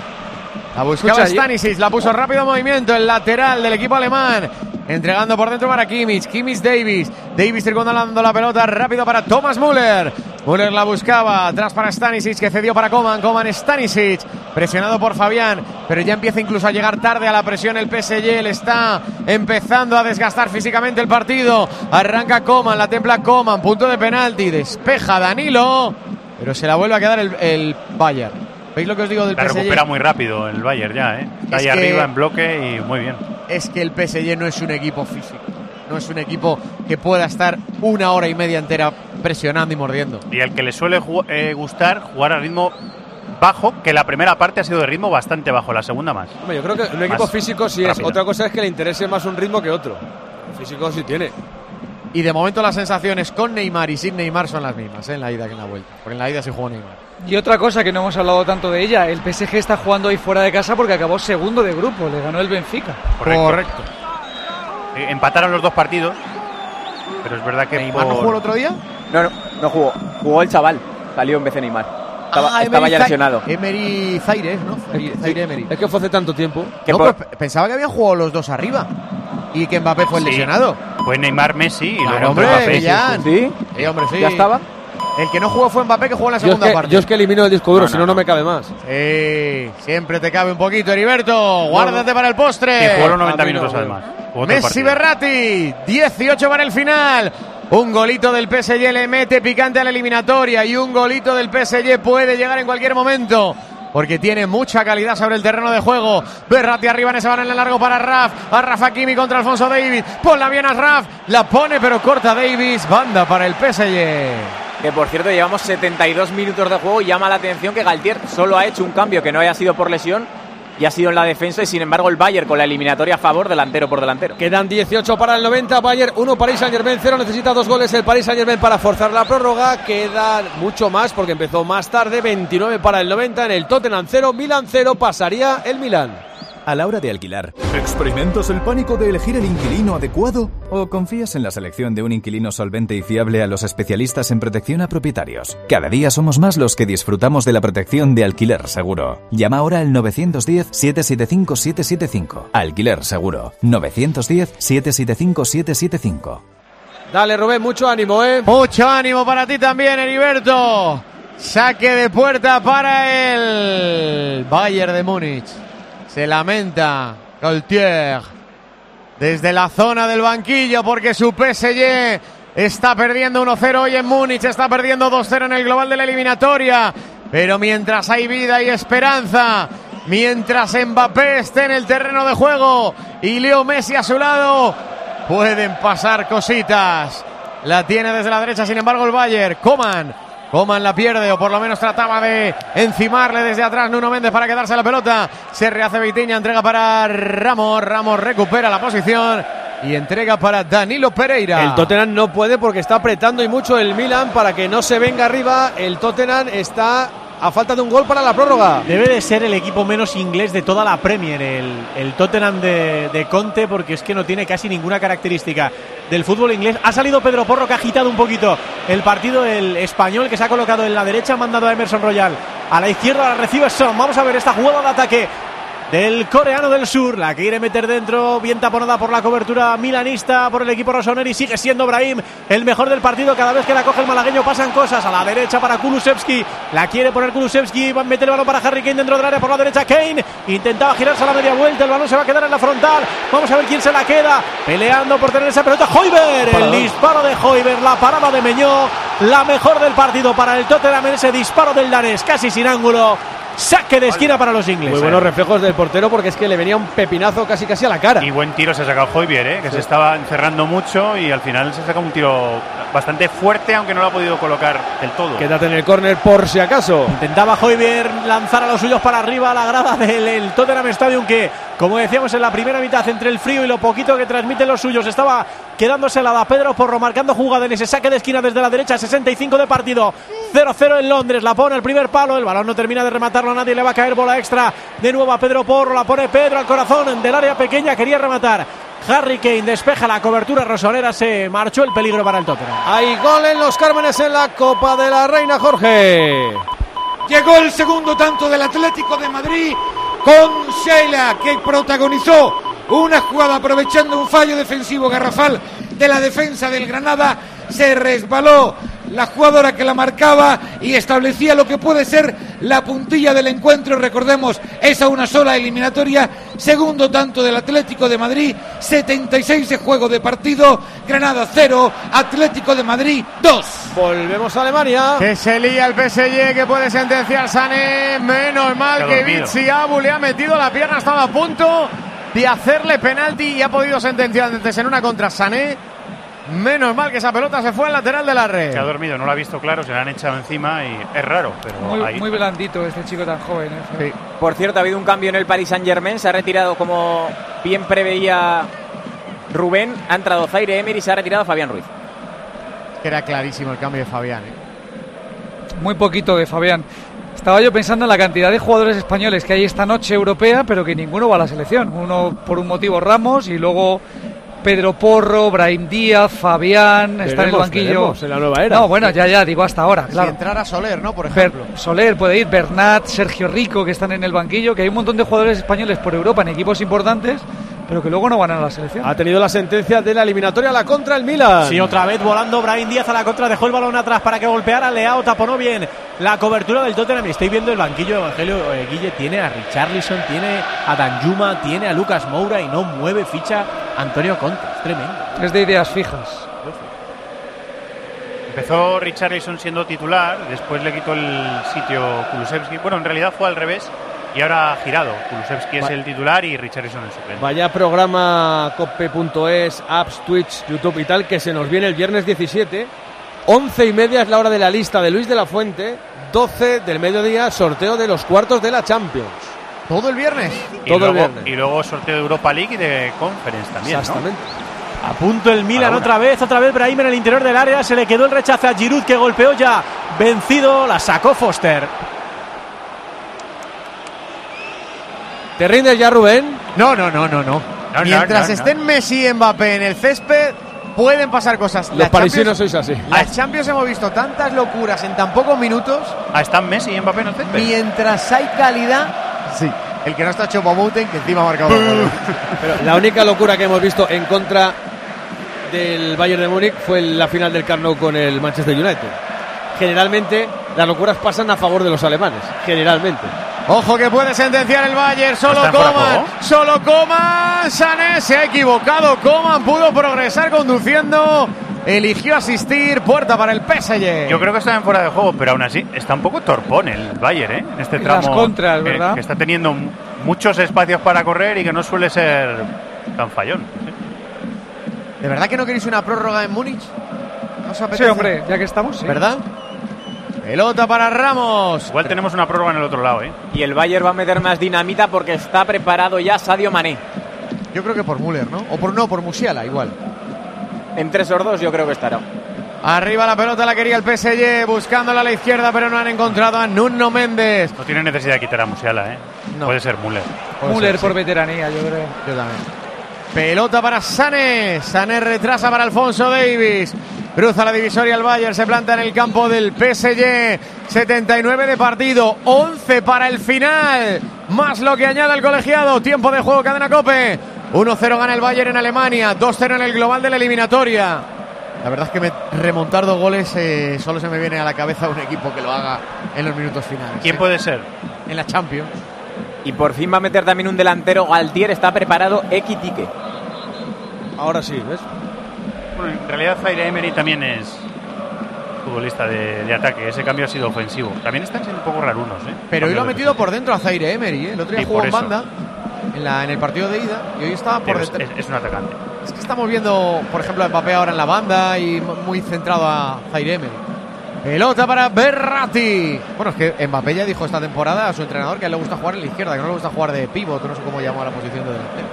La buscaba Escucha, Stanisic, la puso rápido en movimiento, el lateral del equipo alemán. Entregando por dentro para Kimmich, Kimmich Davis. Davis circundando la pelota rápido para Thomas Müller. Müller la buscaba, atrás para Stanisic que cedió para Coman. Coman Stanisic, presionado por Fabián, pero ya empieza incluso a llegar tarde a la presión el PSG. Le está empezando a desgastar físicamente el partido. Arranca Coman, la templa Coman, punto de penalti, despeja Danilo, pero se la vuelve a quedar el, el Bayern. ¿Veis lo que os digo del La PSG? recupera muy rápido el Bayern ya, ¿eh? Está Es ahí que- arriba en bloque y muy bien. es que el PSG no es un equipo físico. No es un equipo que pueda estar una hora y media entera presionando y mordiendo. Y el que le suele ju- eh, gustar jugar a ritmo bajo, que la primera parte ha sido de ritmo bastante bajo, la segunda más. Hombre, yo creo que un equipo Más físico sí es. rápido. Otra cosa es que le interese más un ritmo que otro. Físico sí tiene. Y de momento las sensaciones con Neymar y sin Neymar son las mismas, ¿eh? en la ida que en la vuelta. Porque en la ida sí jugó Neymar. Y otra cosa que no hemos hablado tanto de ella, el PSG está jugando ahí fuera de casa porque acabó segundo de grupo, le ganó el Benfica. Correcto. Eh, empataron los dos partidos, pero es verdad que ¿Neymar no jugó el otro día? No, no, no jugó. Jugó el chaval. Salió en vez de Neymar. Estaba, Ah, estaba ya lesionado. Emery Zaire, ¿no? Zaire, Zaire Emery. Es que fue hace tanto tiempo. Que No, por- pues pensaba que habían jugado los dos arriba. Y que Mbappé fue el Sí. lesionado. Fue Neymar, Messi y luego hombre, Mbappé. Millán. ¿Sí? Sí, hombre, sí. ¿Ya estaba? El que no jugó fue Mbappé, que jugó en la Yo es, segunda que, parte. yo es que elimino el disco duro, si no, no, me cabe más. Sí, siempre te cabe un poquito, Heriberto. Guárdate para el postre. Que jugó los 90 a mí no, minutos además. Messi partido. Berratti, 18 para el final. Un golito del PSG le mete picante a la eliminatoria y un golito del PSG puede llegar en cualquier momento. Porque tiene mucha calidad sobre el terreno de juego. Berratti arriba en ese balón en el largo para Raf. A Rafa Kimi contra Alfonso Davis. Ponla bien a Raf. La pone pero corta Davis. Banda para el PSG. Que por cierto llevamos 72 minutos de juego y llama la atención que Galtier solo ha hecho un cambio que no haya sido por lesión y ha sido en la defensa y sin embargo el Bayern con la eliminatoria a favor delantero por delantero. Quedan 18 para el 90, Bayern 1, Paris Saint Germain 0, necesita dos goles el Paris Saint Germain para forzar la prórroga, queda mucho más porque empezó más tarde, 29 para el 90 en el Tottenham 0, Milan 0, pasaría el Milan. A la hora de alquilar, ¿experimentas el pánico de elegir el inquilino adecuado? ¿O confías en la selección de un inquilino solvente y fiable a los especialistas en protección a propietarios? Cada día somos más los que disfrutamos de la protección de alquiler seguro. Llama ahora al 910-775-775. Alquiler seguro. 910-775-775. Dale Rubén, mucho ánimo, ¿eh? Mucho ánimo para ti también, Heriberto. Saque de puerta para el Bayern de Múnich. Se lamenta Gaultier desde la zona del banquillo porque su PSG está perdiendo 1-0 hoy en Múnich, está perdiendo 2-0 en el global de la eliminatoria. Pero mientras hay vida y esperanza, mientras Mbappé esté en el terreno de juego y Leo Messi a su lado, pueden pasar cositas. La tiene desde la derecha, sin embargo, el Bayern. Coman. Coman la pierde, o por lo menos trataba de encimarle desde atrás Nuno Méndez para quedarse la pelota. Se rehace Beitiña, entrega para Ramos. Ramos recupera la posición y entrega para Danilo Pereira. El Tottenham no puede porque está apretando y mucho el Milan para que no se venga arriba. El Tottenham está a falta de un gol para la prórroga. Debe de ser el equipo menos inglés de toda la Premier, el, el Tottenham de, de Conte, porque es que no tiene casi ninguna característica del fútbol inglés. Ha salido Pedro Porro, que ha agitado un poquito el partido, el español, que se ha colocado en la derecha, ha mandado a Emerson Royal a la izquierda, la recibe Son. Vamos a ver esta jugada de ataque del coreano del sur, la quiere meter dentro, bien taponada por la cobertura milanista, por el equipo Rossoneri, sigue siendo Brahim el mejor del partido, cada vez que la coge el malagueño pasan cosas, a la derecha para Kulusevski, la quiere poner Kulusevski, va a meter el balón para Harry Kane dentro del área por la derecha, Kane intentaba girarse a la media vuelta, el balón se va a quedar en la frontal, vamos a ver quién se la queda, peleando por tener esa pelota, Hoiber, el disparo de Hoiber, la parada de Meñó, la mejor del partido para el Tottenham en ese disparo del danés, casi sin ángulo, saque de esquina para los ingleses. Muy buenos reflejos del portero porque es que le venía un pepinazo casi casi a la cara. Y buen tiro se ha sacado Hoybier, ¿eh? que se estaba encerrando mucho y al final se saca un tiro bastante fuerte, aunque no lo ha podido colocar del todo. Quédate en el córner por si acaso. Intentaba Hoiber lanzar a los suyos para arriba a la grada del el Tottenham Stadium que, como decíamos en la primera mitad, entre el frío y lo poquito que transmiten los suyos, estaba quedándose la da Pedro Porro marcando jugada en ese saque de esquina desde la derecha, 65 de partido, 0-0 en Londres, la pone el primer palo, el balón no termina de rematarlo, nadie le va a caer bola extra, de nuevo a Pedro Porro, la pone Pedro al corazón del área pequeña, quería rematar. Harry Kane despeja la cobertura rosonera, se marchó el peligro para el Tottenham. Hay gol en los Cármenes en la Copa de la Reina, Jorge. Llegó el segundo tanto del Atlético de Madrid con Sheila, que protagonizó una jugada aprovechando un fallo defensivo garrafal de la defensa del Granada. Se resbaló la jugadora que la marcaba y establecía lo que puede ser la puntilla del encuentro. Recordemos, esa una sola eliminatoria. Segundo tanto del Atlético de Madrid, 76 de juego de partido. Granada 0, Atlético de Madrid 2. Volvemos a Alemania. Que se lía el PSG, que puede sentenciar Sané. Menos mal que. Vitsi Abu le ha metido la pierna, estaba a punto de hacerle penalti y ha podido sentenciar antes en una contra Sané. Menos mal que esa pelota se fue al lateral de la red. Se ha dormido, no lo ha visto claro, se le han echado encima y es raro, pero Muy, ahí. muy blandito este chico tan joven. ¿eh? Por cierto, ha habido un cambio en el Paris Saint Germain. Se ha retirado, como bien preveía Rubén, ha entrado Zaire Emery y se ha retirado Fabián Ruiz. Que era clarísimo el cambio de Fabián. ¿eh? Muy poquito de Fabián. Estaba yo pensando en la cantidad de jugadores españoles que hay esta noche europea, pero que ninguno va a la selección. Uno por un motivo Ramos y luego Pedro Porro, Brahim Díaz, Fabián, está en el Veremos, banquillo. veremos en la nueva era. No, bueno, ya, ya, digo hasta ahora, claro. Si entrara Soler, ¿no? Por Ber- ejemplo. Soler puede ir, Bernat, Sergio Rico, que están en el banquillo, que hay un montón de jugadores españoles por Europa en equipos importantes, pero que luego no van a la selección. Ha tenido la sentencia de la eliminatoria a la contra el Milan. Sí, otra vez volando Brian Díaz a la contra, dejó el balón atrás para que golpeara Leao, taponó bien la cobertura del Tottenham. Estoy viendo el banquillo de Evangelio eh, Guille, tiene a Richarlison, tiene a Danjuma, tiene a Lucas Moura y no mueve ficha Antonio Conte. Es tremendo. Es de ideas fijas. Empezó Richarlison siendo titular, después le quitó el sitio Kulusevski. Bueno, en realidad fue al revés y ahora ha girado. Kulusevski es el titular y Richarlison el suplente. Vaya programa cope.es, apps, Twitch, YouTube y tal, que se nos viene el viernes 17. 11 y media es la hora de la lista de Luis de la Fuente. 12 del mediodía, sorteo de los cuartos de la Champions. Todo el viernes. Y todo el luego, viernes. y luego sorteo de Europa League y de Conference también. ¿no? Exactamente. A punto el Milan A otra vez, otra vez Brahim en el interior del área, se le quedó el rechazo a Giroud que golpeó ya vencido, la sacó Foster. ¿Te rindes ya, Rubén? No, no, no, no, no. no, Mientras no, estén Messi y Mbappé en el césped, pueden pasar cosas. Los La parisinos Champions- sois así. Las Champions hemos visto tantas locuras en tan pocos minutos. Ah, están Messi y Mbappé en el césped. Mientras hay calidad, sí. El que no está Choupo-Moting, que encima ha marcado. Pero la única locura que hemos visto en contra del Bayern de Múnich fue la final del Camp Nou con el Manchester United. Generalmente las locuras pasan a favor de los alemanes. Generalmente. Ojo que puede sentenciar el Bayern, solo ¿Está en fuera de Coman, solo Coman, Sané se ha equivocado, Coman pudo progresar conduciendo, eligió asistir, puerta para el PSG. Yo creo que está en fuera de juego, pero aún así está un poco torpón el Bayern, ¿eh? En este tramo. las contras, que- ¿verdad? Que, está teniendo muchos espacios para correr y que no suele ser tan fallón. ¿De verdad que no queréis una prórroga en Múnich? ¿No os Sí, hombre, ya que estamos, sí. ¿Verdad? Pelota para Ramos. Igual tenemos una prórroga en el otro lado, ¿eh? Y el Bayern va a meter más dinamita porque está preparado ya Sadio Mané. Yo creo que por Müller, ¿no? O por no, por Musiala, igual. Entre esos dos yo creo que estará. Arriba la pelota la quería el PSG, buscándola a la izquierda, pero no han encontrado a Nuno Méndez. No tiene necesidad de quitar a Musiala, ¿eh? No. Puede ser Müller. Puede Müller ser, por sí. veteranía, yo creo. Yo también. Pelota para Sané. Sané retrasa para Alfonso Davis. Cruza la divisoria el Bayern. Se planta en el campo del PSG. 79 de partido. 11 para el final. Más lo que añade el colegiado. Tiempo de juego, cadena cope. 1-0 gana el Bayern en Alemania. 2-0 en el global de la eliminatoria. La verdad es que me- remontar dos goles eh, solo se me viene a la cabeza un equipo que lo haga en los minutos finales. ¿Quién ¿eh? puede ser? En la Champions. Y por fin va a meter también un delantero. Galtier está preparado Equitique. Ahora sí, ¿ves? Bueno, en realidad Zaire Emery también es futbolista de, de ataque. Ese cambio ha sido ofensivo. También están siendo un poco rarunos, ¿eh? Pero hoy lo ha metido por dentro a Zaire Emery. ¿eh? El otro día Sí, jugó en eso. En, la, en el partido de ida y hoy estaba por detrás. es- es un atacante. Es que estamos viendo, por ejemplo, a Mbappé ahora en la banda y muy centrado a Zaire Emery. Pelota para Berratti. Bueno, es que Mbappé ya dijo esta temporada a su entrenador que a él le gusta jugar en la izquierda, que no le gusta jugar de pivot, no sé cómo llamó a la posición de delantero.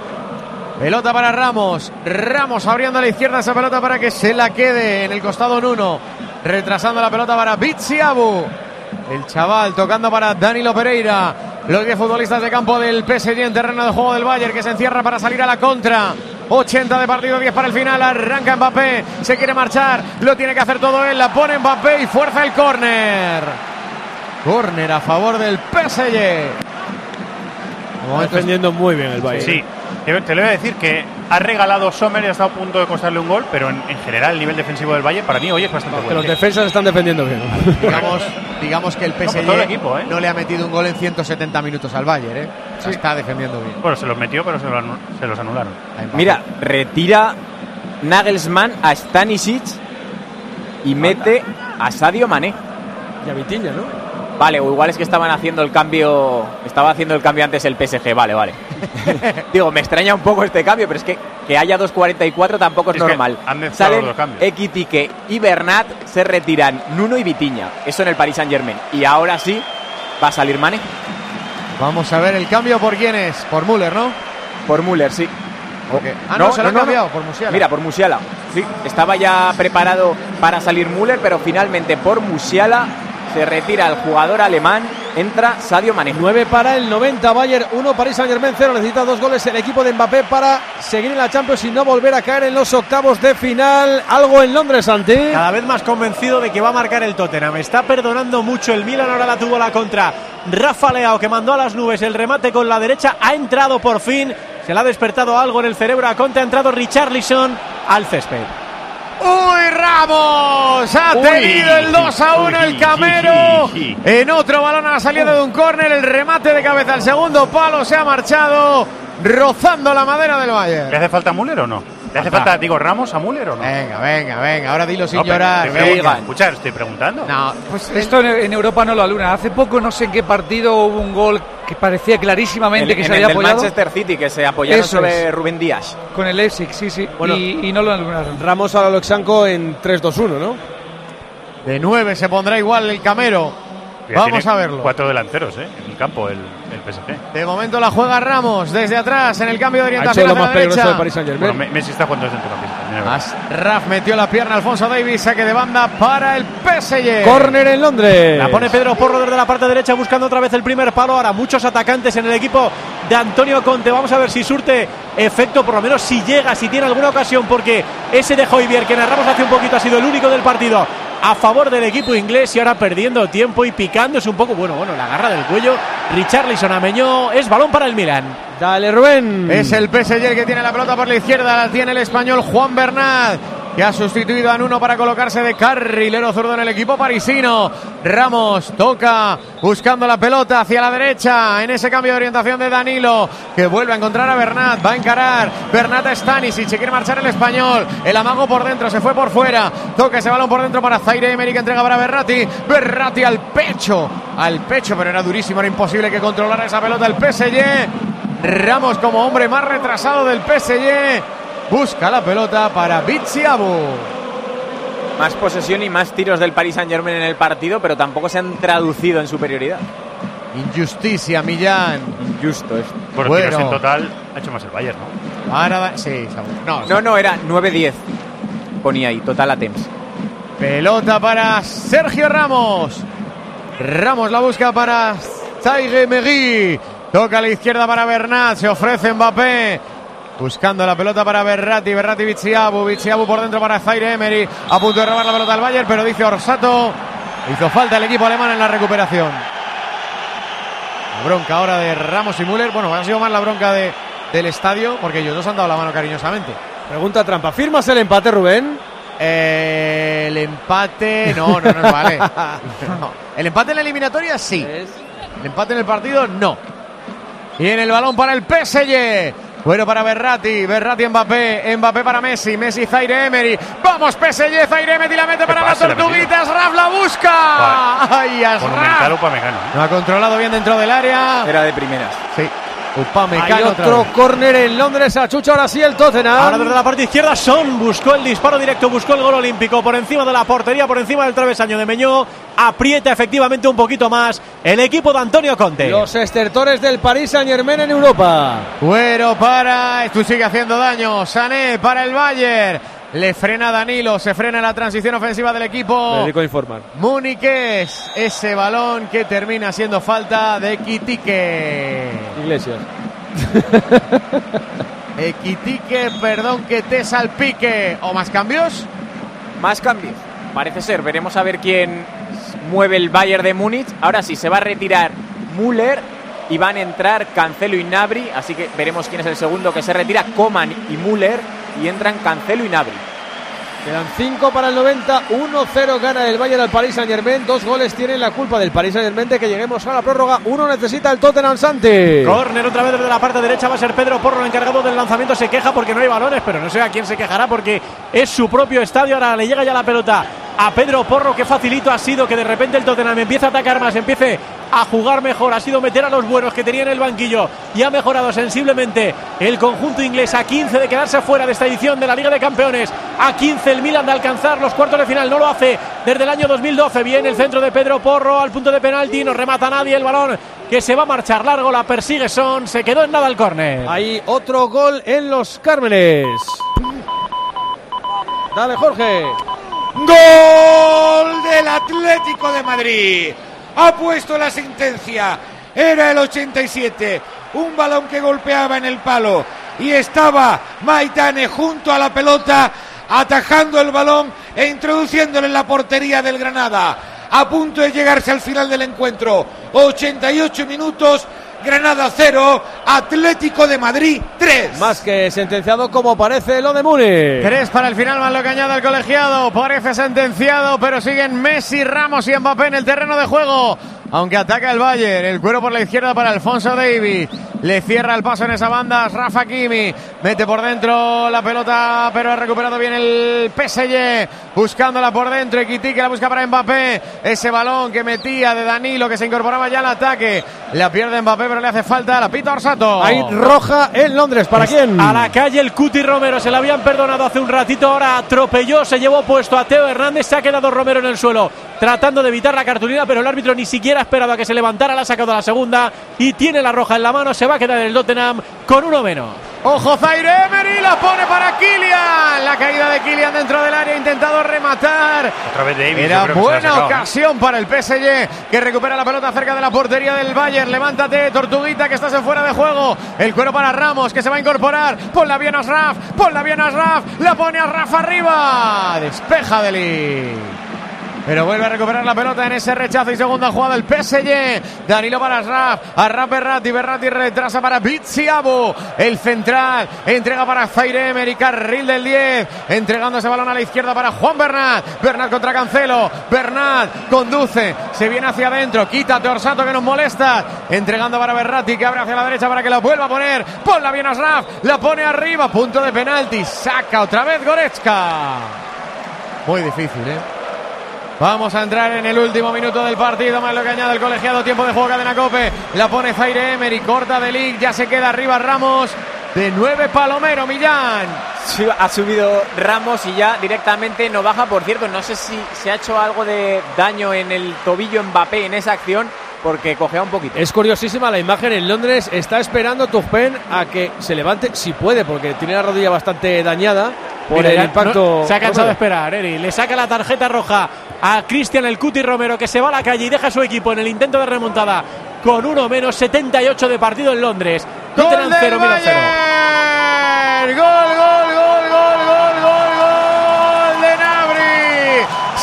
Pelota para Ramos. Ramos abriendo a la izquierda esa pelota para que se la quede en el costado en uno. Retrasando la pelota para Bitsiabu. El chaval tocando para Danilo Pereira. Los 10 futbolistas de campo del PSG en terreno de juego del Bayern que se encierra para salir a la contra. 80 de partido, 10 para el final. Arranca Mbappé. Se quiere marchar. Lo tiene que hacer todo él. La pone Mbappé y fuerza el córner. Córner a favor del PSG. Está defendiendo muy bien el Bayern. Sí, te, te lo voy a decir que ha regalado Sommer y ha estado a punto de costarle un gol, pero en, en general el nivel defensivo del Bayern para mí hoy es bastante Que bueno. los defensas están defendiendo bien. digamos, digamos que el PSG todo el equipo, ¿eh? no le ha metido un gol en 170 minutos al Bayern. ¿eh? Sea, Está defendiendo bien. Bueno, se los metió, pero se, lo anu- se los anularon. Mira, retira Nagelsmann a Stanisic y mete a Sadio Mané. Y a Vitinha, ¿no? Vale, o igual es que estaban haciendo el cambio. Estaba haciendo el cambio antes el PSG, vale, vale. Digo, me extraña un poco este cambio, pero es que que haya 2.44 tampoco es, Es normal. Salen los cambios. Equitique y Bernat, se retiran Nuno y Vitiña. Eso en el Paris Saint Germain. Y ahora sí va a salir Mané Vamos a ver el cambio por quién es. Por Müller, ¿no? por Müller, sí. Porque- ah, no, se lo han cambiado por Musiala. Mira, por Musiala. Sí, estaba ya preparado para salir Müller, pero finalmente por Musiala se retira el jugador alemán, entra Sadio Mané. 9 para el 90, Bayern 1, París Saint Germain 0. Necesita dos goles el equipo de Mbappé para seguir en la Champions y no volver a caer en los octavos de final. Algo en Londres, Santi. Cada vez más convencido de que va a marcar el Tottenham. Está perdonando mucho el Milan, ahora la tuvo la contra. Rafa Leao que mandó a las nubes el remate con la derecha. Ha entrado por fin. Se le ha despertado algo en el cerebro a Conte. Ha entrado Richarlison al césped. ¡Uy, Ramos! Ha tenido el 2 a 1 el. Camero. En otro balón a la salida de un córner, el remate de cabeza al segundo palo se ha marchado rozando la madera del ¿Le Bayern. hace falta Müller o no? ¿Le hace falta, digo, Ramos a Müller o no? Venga, venga, venga, ahora dilo sin No, llorar. estoy preguntando. venga. Escucha, estoy preguntando. No, pues Esto en, en Europa no lo aluna. Hace poco no sé en qué partido hubo un gol que parecía clarísimamente En, que en se el había del apoyado Manchester City, que se apoyaron Eso sobre es. Rubén Díaz. con el Leipzig, sí, sí. Bueno. y, y no lo alunaron. Ramos a Loxanco en 3-2-1, ¿no? de 9 se pondrá igual el Camero. Vamos a verlo. Cuatro delanteros, ¿eh? En el campo, el, el PSG. De momento la juega Ramos desde atrás en el cambio de Ha hecho orientación lo más peligroso derecha. de París Saint Bueno, Germain. Me- Messi está jugando de centrocampista. mira, mira. As- Raf metió la pierna Alfonso Davis, saque de banda para el PSG. Córner en Londres. La pone Pedro Porro desde la parte derecha buscando otra vez el primer palo. Ahora muchos atacantes en el equipo de Antonio Conte. Vamos a ver si surte efecto, por lo menos si llega, si tiene alguna ocasión, porque ese de Joyvier que narramos hace un poquito ha sido el único del partido a favor del equipo inglés y ahora perdiendo tiempo y picándose un poco. Bueno, bueno, la garra del cuello. Richarlison ameñó. Es balón para el Milan. Dale, Rubén. Es el PSG el que tiene la pelota por la izquierda, la tiene el español Juan Bernat, que ha sustituido a Nuno para colocarse de carrilero zurdo en el equipo parisino. Ramos toca buscando la pelota hacia la derecha en ese cambio de orientación de Danilo, que vuelve a encontrar a Bernat, va a encarar. Bernat a Stanisic, se quiere marchar el español, el amago por dentro, se fue por fuera, toca ese balón por dentro para Zaire Emery que entrega para Berratti, Berratti al pecho, al pecho, pero era durísimo, era imposible que controlara esa pelota el PSG. Ramos como hombre más retrasado del PSG busca la pelota para Bitsiabu. Más posesión y más tiros del Paris Saint Germain en el partido, pero tampoco se han traducido en superioridad. Injusticia, Millán. Injusto esto. Por Bueno. tiros en total ha hecho más el Bayern, ¿no? Ahora sí, no, No, no, era 9-10. Ponía ahí, total attempts. Pelota para Sergio Ramos. Ramos la busca para Zaire Megui. Toca a la izquierda para Bernat. Se ofrece Mbappé. Buscando la pelota para Berratti. Berratti Bitsiabu. Bitsiabu por dentro para Zaire Emery. A punto de robar la pelota al Bayern, pero dice Orsato. Hizo falta el equipo alemán en la recuperación. La bronca ahora de Ramos y Müller. Bueno, ha sido más la bronca de, del estadio porque ellos dos han dado la mano cariñosamente. Pregunta trampa. ¿Firmas el empate, Rubén? Eh, el empate. No, no nos vale. No. El empate en la eliminatoria sí. El empate en el partido no. Y en el balón para el PSG. Bueno para Berratti, Berratti Mbappé, Mbappé para Messi, Messi Zaire Emery. Vamos PSG, Zaire Emery la mete para las tortuguitas, Raf la busca. Vale. Ay, Asraf. Monumental Upamecano, ¿eh? No ha controlado bien dentro del área. Era de primeras. Sí. Hay Upamecano otra otro córner en Londres. Achucha ahora sí el Tottenham. Ahora desde la parte izquierda, Son buscó el disparo directo, buscó el gol olímpico por encima de la portería, por encima del travesaño de Meñó. Aprieta efectivamente un poquito más el equipo de Antonio Conte. Los estertores del Paris Saint Germain en Europa. Cuero para. Esto sigue haciendo daño. Sané para el Bayern. Le frena Danilo. Se frena la transición ofensiva del Me equipo. dedico a informar. Muniques. Ese balón que termina siendo falta de Quitique. Iglesias. Equitique, perdón que te salpique. ¿O más cambios? Más cambios. Parece ser. Veremos a ver quién mueve el Bayern de Múnich. Ahora sí, se va a retirar Müller y van a entrar Cancelo y Nabri. Así que veremos quién es el segundo que se retira. Coman y Müller. Y entran Cancelo y Nabri. Quedan 5 para el 90, 1-0 gana el Bayern al Paris Saint Germain, dos goles tienen la culpa del Paris Saint Germain de que lleguemos a la prórroga, uno necesita el Tottenham Santi. Corner otra vez desde la parte derecha va a ser Pedro Porro el encargado del lanzamiento. Se queja porque no hay balones, pero no sé a quién se quejará porque es su propio estadio. Ahora le llega ya la pelota a Pedro Porro. Qué facilito ha sido que de repente el Tottenham empiece a atacar más, empiece a jugar mejor. Ha sido meter a los buenos que tenía en el banquillo y ha mejorado sensiblemente el conjunto inglés a 15 de quedarse fuera de esta edición de la Liga de Campeones. A 15 el Milan de alcanzar los cuartos de final. No lo hace desde el año 2012. Viene el centro de Pedro Porro al punto de penalti, no remata nadie, el balón que se va a marchar largo, la persigue Son, se quedó en nada el córner. Hay otro gol en los Cármenes. Dale, Jorge. Gol del Atlético de Madrid. Ha puesto la sentencia. Era el 87. Un balón que golpeaba en el palo. Y estaba Maitane junto a la pelota, atajando el balón e introduciéndole en la portería del Granada. A punto de llegarse al final del encuentro. 88 minutos. Granada 0, Atlético de Madrid 3. Más que sentenciado como parece lo de Múnich. Tres para el final, más lo que añade el colegiado. Parece sentenciado, pero siguen Messi, Ramos y Mbappé en el terreno de juego. Aunque ataca el Bayern, el cuero por la izquierda para Alfonso Davis. Le cierra el paso en esa banda Rafa Kimi. Mete por dentro la pelota, pero ha recuperado bien el PSG. Buscándola por dentro. Equití que la busca para Mbappé. Ese balón que metía de Danilo que se incorporaba ya al ataque. La pierde Mbappé, pero le hace falta la pita Orsato. Hay roja en Londres. ¿Para quién? A la calle el Cuti Romero. Se la habían perdonado hace un ratito. Ahora atropelló, se llevó puesto a Teo Hernández. Se ha quedado Romero en el suelo tratando de evitar la cartulina, pero el árbitro ni siquiera ha esperado a que se levantara. La ha sacado a la segunda y tiene la roja en la mano. Se va a quedar el Tottenham con uno menos. Ojo Zaire Emery, la pone para Kylian. La caída de Kylian dentro del área, ha intentado rematar. Otra vez Davis. Era buena sacado. ocasión para el PSG que recupera la pelota cerca de la portería del Bayern. Levántate, Tortuguita, que estás en fuera de juego. El cuero para Ramos, que se va a incorporar. Ponla bien a Asraf, ponla bien a Asraf. La pone a Rafa arriba. Despeja Deli. Pero vuelve a recuperar la pelota en ese rechazo y segunda jugada el PSG. Danilo para Asraf. Arraf Berratti. Berratti retrasa para Bitsiabu. El central. Entrega para Zaire Emery. Carril del 10. Entregando ese balón a la izquierda para Juan Bernat. Bernat contra Cancelo. Bernat conduce. Se viene hacia adentro. Quítate Orsato que nos molesta. Entregando para Berratti que abre hacia la derecha para que la vuelva a poner. Ponla bien Asraf. La pone arriba. Punto de penalti. Saca otra vez Goretzka. Muy difícil, ¿eh? Vamos a entrar en el último minuto del partido, más lo que añade el colegiado, tiempo de juego cadena Cope. La pone Zaire Emery, corta de Lig, ya se queda arriba Ramos. De nueve Palomero, Millán. Ha subido Ramos y ya directamente no baja. Por cierto, no sé si se ha hecho algo de daño en el tobillo Mbappé en esa acción, porque cogea un poquito. Es curiosísima la imagen en Londres. Está esperando Turpen a que se levante, si puede, porque tiene la rodilla bastante dañada por Mira, el impacto. no- se ha cansado de esperar, Eri. Le saca la tarjeta roja a Cristian el Cuti Romero, que se va a la calle y deja a su equipo en el intento de remontada con uno menos 78 de partido en Londres. Gol del 0, Milan 0. Bayern. Gol, gol, gol,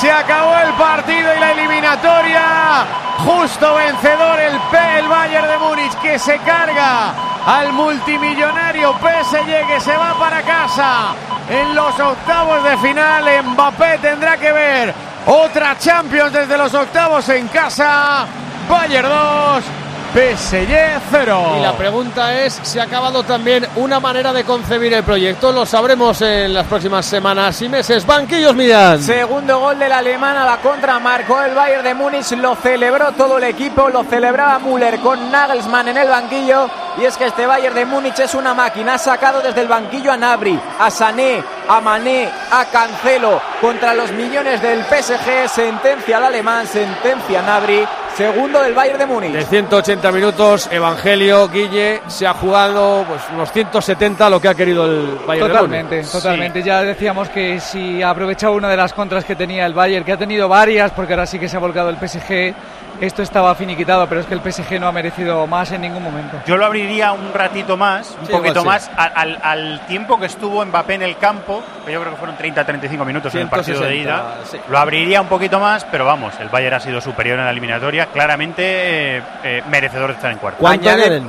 Se acabó el partido y la eliminatoria. Justo vencedor el P, el Bayern de Múnich que se carga al multimillonario PSG que se va para casa. En los octavos de final Mbappé tendrá que ver otra Champions desde los octavos en casa. Bayern 2, PSG 0. Y la pregunta es si ha acabado también una manera de concebir el proyecto. Lo sabremos en las próximas semanas y meses. Banquillos Millán. Segundo gol del alemán a la contra, marcó el Bayern de Múnich, lo celebró todo el equipo, lo celebraba Müller con Nagelsmann en el banquillo. Y es que este Bayern de Múnich es una máquina, ha sacado desde el banquillo a Nabri, a Sané, a Mané, a Cancelo, contra los millones del PSG, sentencia al alemán, sentencia a Nabri, segundo del Bayern de Múnich. De 180 minutos, Evangelio, Guille, se ha jugado pues unos 170 lo que ha querido el Bayern de Totalmente, Múnich. totalmente. Ya decíamos que si ha aprovechado una de las contras que tenía el Bayern, que ha tenido varias, porque ahora sí que se ha volcado el PSG, esto estaba finiquitado, pero es que el PSG no ha merecido más en ningún momento. Yo lo abriría un ratito más, un Sí, poquito más, al, al- al tiempo que estuvo Mbappé en el campo, que yo creo que fueron 30-35 minutos en el partido de 160, ida. sí. Lo abriría un poquito más, pero vamos, el Bayern ha sido superior en la eliminatoria, claramente eh, eh, merecedor de estar en cuarto.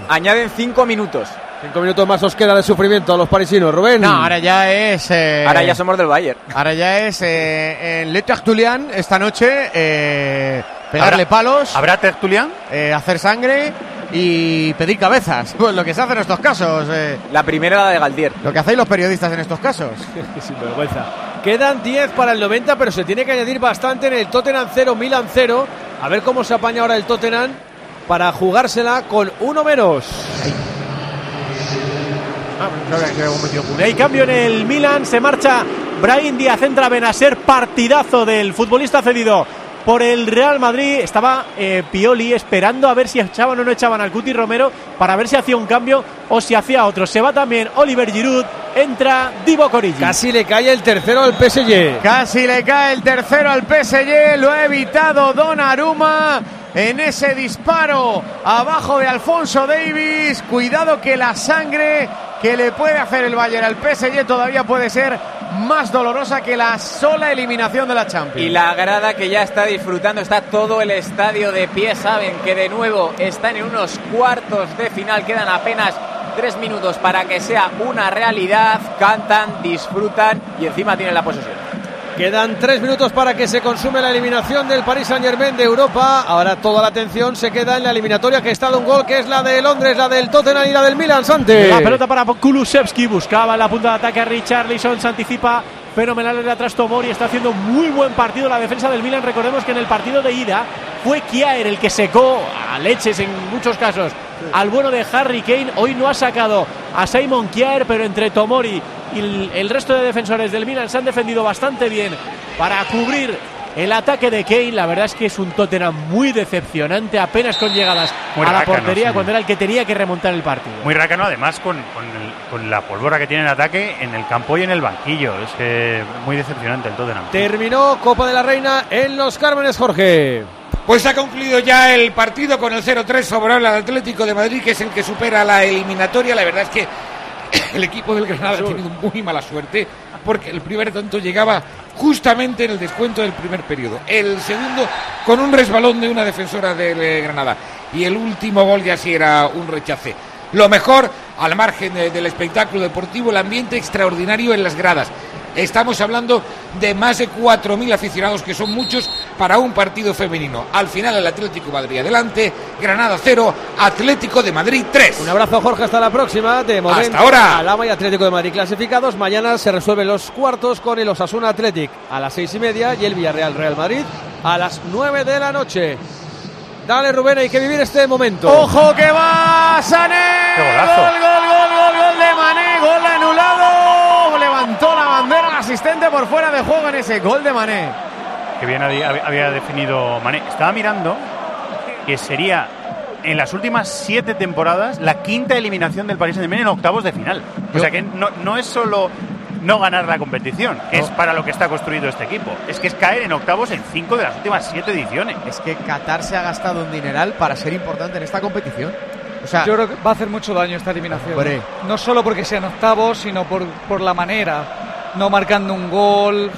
Añaden cinco minutos. Cinco minutos más os queda de sufrimiento a los parisinos. Rubén. No, ahora ya es. eh, Ahora ya somos del Bayern. Ahora ya es eh, en Le Tertulian esta noche eh, pegarle ¿Habrá- palos, ¿Habrá tertulián? eh, hacer sangre y pedir cabezas. Pues lo que se hace en estos casos. eh, La primera la de Galtier. lo que hacéis los periodistas en estos casos. Sin vergüenza. Quedan 10 para el 90, pero se tiene que añadir bastante en el Tottenham 0, Milan 0. A ver cómo se apaña ahora el Tottenham para jugársela con uno menos. Ah, Hay cambio en el Milan, se marcha Brahim Díaz entra Benacer, partidazo del futbolista cedido por el Real Madrid. Estaba eh, Pioli esperando a ver si echaban o no echaban al Cuti Romero para ver si hacía un cambio o si hacía otro. Se va también Oliver Giroud, entra Divo Corigi. Casi le cae el tercero al PSG. Casi le cae el tercero al PSG, lo ha evitado Donnarumma en ese disparo abajo de Alfonso Davis. Cuidado que la sangre que le puede hacer el Bayern al PSG todavía puede ser más dolorosa que la sola eliminación de la Champions. Y la grada que ya está disfrutando, está todo el estadio de pie, saben que de nuevo están en unos cuartos de final, quedan apenas tres minutos para que sea una realidad, cantan, disfrutan y encima tienen la posesión. Quedan tres minutos para que se consume la eliminación del Paris Saint Germain de Europa. Ahora toda la atención se queda en la eliminatoria que está de un gol, que es la de Londres, la del Tottenham y la del Milan. Sante. La pelota para Kulusevski, buscaba la punta de ataque a Richarlison, se anticipa fenomenal el atrás Tomori, está haciendo muy buen partido la defensa del Milan. Recordemos que en el partido de ida fue Kiaer el que secó a leches en muchos casos al bueno de Harry Kane. Hoy no ha sacado a Simon Kiaer, pero entre Tomori y el resto de defensores del Milan se han defendido bastante bien para cubrir el ataque de Kane. La verdad es que es un Tottenham muy decepcionante, apenas con llegadas Muy a la portería sí. cuando era el que tenía que remontar el partido. Muy rácano, además, con, con, el- con la pólvora que tiene en ataque en el campo y en el banquillo. Es que muy decepcionante el Tottenham. Terminó Copa de la Reina en los Cármenes, Jorge. Pues ha concluido ya el partido con el 0-3 favorable al Atlético de Madrid, que es el que supera la eliminatoria. La verdad es que el equipo del Granada ha tenido muy mala suerte, porque el primer tanto llegaba justamente en el descuento del primer periodo. El segundo con un resbalón de una defensora del eh, Granada. Y el último gol ya sí era un rechace. Lo mejor, al margen de- del espectáculo deportivo, el ambiente extraordinario en las gradas. Estamos hablando de más de 4.000 aficionados, que son muchos para un partido femenino. Al final el Atlético de Madrid adelante, Granada 0, Atlético de Madrid 3. Un abrazo, Jorge. Hasta la próxima. De momento, Hasta ahora. Alama y Atlético de Madrid clasificados. Mañana se resuelven los cuartos con el Osasuna Athletic a las seis y media y el Villarreal Real Madrid a las nueve de la noche. Dale, Rubén, hay que vivir este momento. ¡Ojo que va Sané! ¡Qué golazo! Gol, gol, gol, gol, gol de Mané, gol anulado. Asistente por fuera de juego en ese gol de Mané. que bien había, definido Mané. Estaba mirando que sería en las últimas siete temporadas la quinta eliminación del Paris Saint-Germain en octavos de final. O sea que no, no es solo no ganar la competición, que es para lo que está construido este equipo. Es que es caer en octavos en cinco de las últimas siete ediciones. Es que Qatar se ha gastado un dineral para ser importante en esta competición. O sea, Yo creo que va a hacer mucho daño esta eliminación. Hombre. No solo porque sean octavos, sino por, por la manera. No marcando un gol,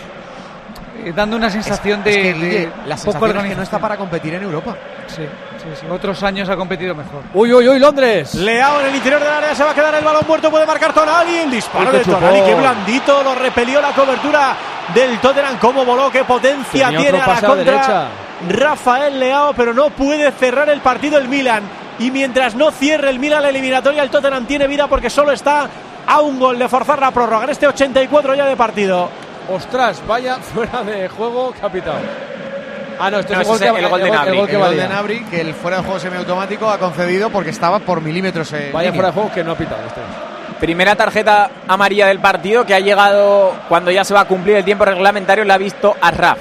eh, dando una sensación es de, que, de la es que no está para competir en Europa. Sí, sí, sí. Otros años ha competido mejor. Uy, uy, uy, Londres. Leao en el interior del área se va a quedar el balón muerto, puede marcar Tonali, el disparo de. Tonali, qué blandito, lo repelió la cobertura del Tottenham, cómo voló, qué potencia Tenía tiene a la contra derecha. Rafael Leao, pero no puede cerrar el partido el Milan. Y mientras no cierre el Milan la eliminatoria, el Tottenham tiene vida porque solo está a un gol de forzar la prórroga en este 84 ya de partido. Ostras, vaya fuera de juego capitán. Ah, no, esto No, es el gol, que, el gol de Gnabry. el gol que el gol de Nabri, que el fuera de juego semiautomático ha concedido porque estaba por milímetros. en Vaya línea. fuera de juego que no ha pitado este. Primera tarjeta amarilla del partido que ha llegado cuando ya se va a cumplir el tiempo reglamentario, la ha visto Arraf.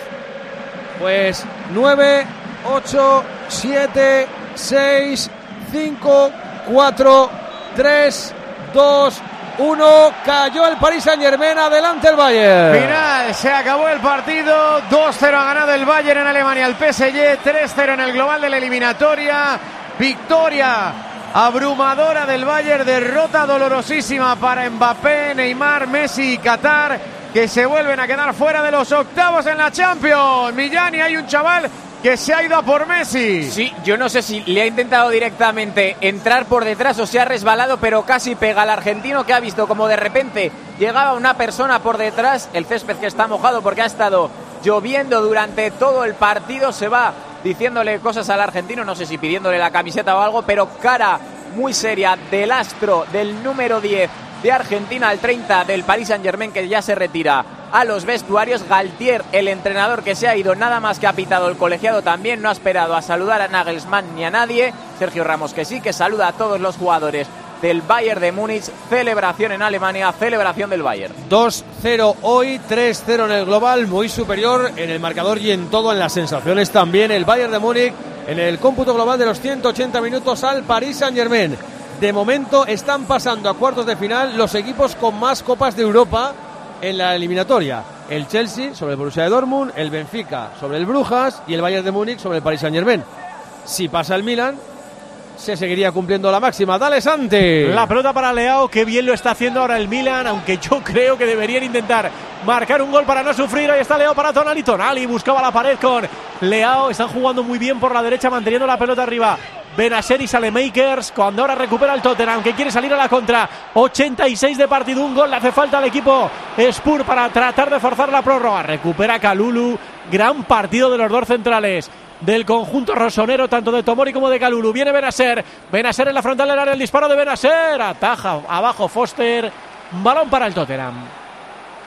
Pues 9, 8, 7, 6, 5, 4, 3, 2, 1. Cayó el Paris Saint Germain. Adelante el Bayern. Final, se acabó el partido. 2-0 ha ganado el Bayern en Alemania al PSG. 3-0 en el global de la eliminatoria. Victoria abrumadora del Bayern. Derrota dolorosísima para Mbappé, Neymar, Messi y Qatar. Que se vuelven a quedar fuera de los octavos en la Champions. Millán y hay un chaval que se ha ido a por Messi. Sí, yo no sé si le ha intentado directamente entrar por detrás o se ha resbalado, pero casi pega al argentino que ha visto como de repente llegaba una persona por detrás. El césped que está mojado porque ha estado lloviendo durante todo el partido. Se va diciéndole cosas al argentino, no sé si pidiéndole la camiseta o algo, pero cara muy seria del astro del número 10 de Argentina al 30 del Paris Saint Germain que ya se retira a los vestuarios. Galtier, el entrenador que se ha ido nada más que ha pitado el colegiado, también no ha esperado a saludar a Nagelsmann ni a nadie. Sergio Ramos que sí, que saluda a todos los jugadores del Bayern de Múnich. Celebración en Alemania, celebración del Bayern. 2-0 hoy, 3-0 en el global, muy superior en el marcador y en todo, en las sensaciones también. El Bayern de Múnich en el cómputo global de los 180 minutos al Paris Saint-Germain. De momento están pasando a cuartos de final los equipos con más copas de Europa en la eliminatoria. El Chelsea sobre el Borussia de Dortmund, el Benfica sobre el Brujas y el Bayern de Múnich sobre el Paris Saint-Germain. Si pasa el Milan, se seguiría cumpliendo la máxima. Dale, Sante. La pelota para Leao, que bien lo está haciendo ahora el Milan, aunque yo creo que deberían intentar marcar un gol para no sufrir. Ahí está Leao para Tonali. Tonali buscaba la pared con Leao. Están jugando muy bien por la derecha, manteniendo la pelota arriba. Benacer y Salemakers cuando ahora recupera el Tottenham que quiere salir a la contra 86 de partido, un gol le hace falta al equipo Spur para tratar de forzar la prórroga recupera Calulu, gran partido de los dos centrales del conjunto rosonero, tanto de Tomori como de Calulu. Viene Benaser, Benaser en la frontal del área, el disparo de Benaser, ataja abajo Foster, balón para el Tottenham.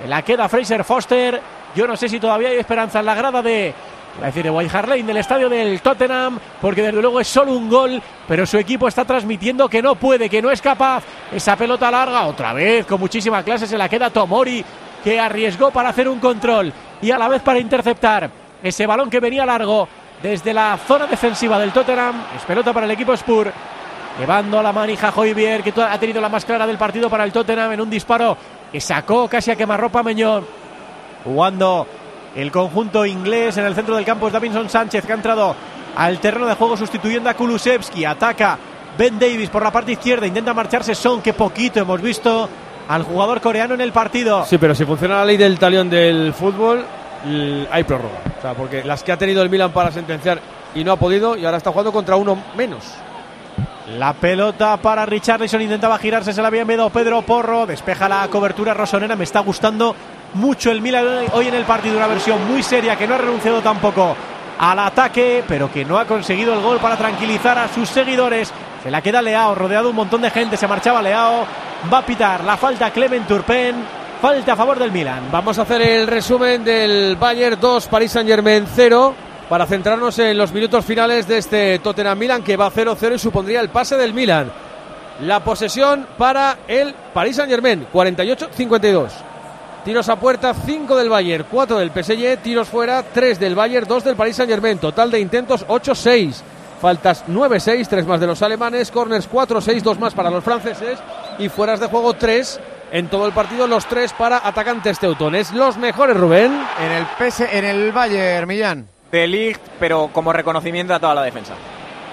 La queda Fraser Foster, yo no sé si todavía hay esperanza en la grada de a decir, de White del estadio del Tottenham, porque desde luego es solo un gol, pero su equipo está transmitiendo que no puede, que no es capaz. Esa pelota larga, otra vez, con muchísima clase, se la queda Tomori, que arriesgó para hacer un control y a la vez para interceptar ese balón que venía largo desde la zona defensiva del Tottenham. Es pelota para el equipo Spur. Llevando a la manija Joyvier, que ha tenido la más clara del partido para el Tottenham en un disparo que sacó casi a quemarropa Meñón. Jugando el conjunto inglés en el centro del campo es Davinson Sánchez que ha entrado al terreno de juego sustituyendo a Kulusevski. Ataca Ben Davis por la parte izquierda, intenta marcharse Son, que poquito hemos visto al jugador coreano en el partido. Sí, pero si funciona la ley del talión del fútbol, hay prórroga. O sea, porque las que ha tenido el Milan para sentenciar y no ha podido, y ahora está jugando contra uno menos. La pelota para Richarlison, intentaba girarse, se la había enviado Pedro Porro, despeja la cobertura rosonera, me está gustando mucho el Milan hoy en el partido, una versión muy seria que no ha renunciado tampoco al ataque, pero que no ha conseguido el gol para tranquilizar a sus seguidores. Se la queda Leao, rodeado un montón de gente, se marchaba Leao, va a pitar la falta Clement Turpen, falta a favor del Milan. Vamos a hacer el resumen del Bayern 2, Paris Saint-Germain 0 para centrarnos en los minutos finales de este Tottenham Milan que va 0-0 y supondría el pase del Milan. La posesión para el Paris Saint-Germain, 48-52. Tiros a puerta, 5 del Bayern, 4 del PSG, tiros fuera, 3 del Bayern, 2 del Paris Saint-Germain. Total de intentos 8-6. Faltas 9-6, 3 más de los alemanes, corners 4-6, 2 más para los franceses y fueras de juego 3 en todo el partido, los 3 para atacantes teutones. Los mejores, Rubén. En el PS, en el Bayern, Millán. De Ligt, pero como reconocimiento a toda la defensa.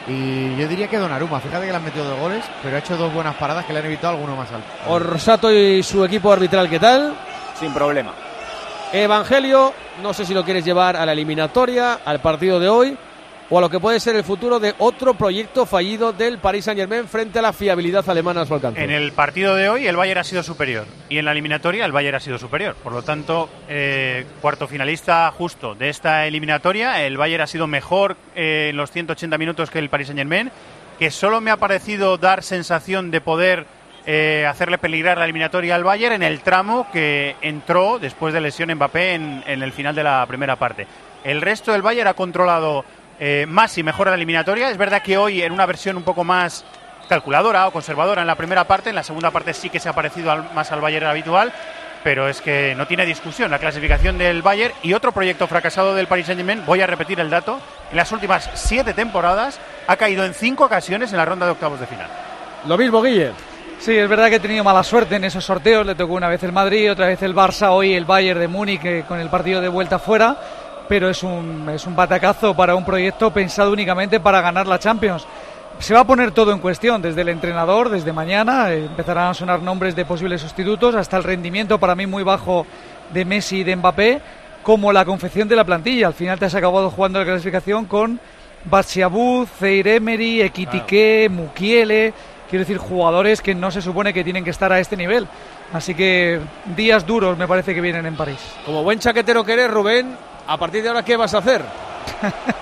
Y yo diría que Donnarumma, fíjate que le han metido dos goles, pero ha hecho dos buenas paradas que le han evitado alguno más alto. Orsato y su equipo arbitral, ¿qué tal? Sin problema. Evangelio, no sé si lo quieres llevar a la eliminatoria, al partido de hoy, o a lo que puede ser el futuro de otro proyecto fallido del Paris Saint-Germain frente a la fiabilidad alemana a su alcance. En el partido de hoy el Bayern ha sido superior y en la eliminatoria el Bayern ha sido superior. Por lo tanto, eh, cuarto finalista justo de esta eliminatoria, el Bayern ha sido mejor eh, en los 180 minutos que el Paris Saint-Germain, que solo me ha parecido dar sensación de poder eh, hacerle peligrar la eliminatoria al Bayern en el tramo que entró después de lesión Mbappé en, el final de la primera parte. El resto del Bayern ha controlado eh, más y mejor la eliminatoria. Es verdad que hoy en una versión un poco más calculadora o conservadora en la primera parte, en la segunda parte sí que se ha parecido más al Bayern habitual, pero es que no tiene discusión la clasificación del Bayern y otro proyecto fracasado del Paris Saint-Germain, voy a repetir el dato, en las últimas siete temporadas ha caído en cinco ocasiones en la ronda de octavos de final. Lo mismo, Guille. Sí, es verdad que he tenido mala suerte en esos sorteos. Le tocó una vez el Madrid, otra vez el Barça, hoy el Bayern de Múnich eh, con el partido de vuelta fuera. Pero es un, es un batacazo para un proyecto pensado únicamente para ganar la Champions. Se va a poner todo en cuestión, desde el entrenador, desde mañana. eh, empezarán a sonar nombres de posibles sustitutos, hasta el rendimiento para mí muy bajo de Messi y de Mbappé, como la confección de la plantilla. Al final te has acabado jugando la clasificación con Batsiabú, Zeir Emery, Ekitike, Mukiele. Quiero decir, jugadores que no se supone que tienen que estar a este nivel. Así que días duros me parece que vienen en París. Como buen chaquetero que eres, Rubén, a partir de ahora, ¿qué vas a hacer?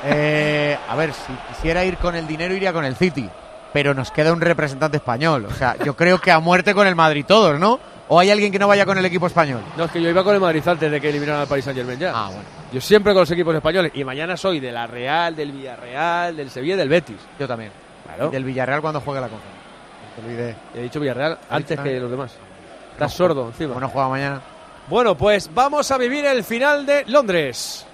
Eh, a ver, si quisiera ir con el dinero, iría con el City. Pero nos queda un representante español. O sea, yo creo que a muerte con el Madrid todos, ¿no? ¿O hay alguien que no vaya con el equipo español? No, es que yo iba con el Madrid antes de que eliminaran al Paris Saint-Germain ya. Ah, bueno. Yo siempre con los equipos españoles. Y mañana soy de la Real, del Villarreal, del Sevilla y del Betis. Yo también. Claro. Y del Villarreal cuando juegue la conferencia. Olvidé. He dicho Villarreal antes que los demás. Estás sordo encima. Bueno, juega mañana. Bueno, pues vamos a vivir el final de Londres.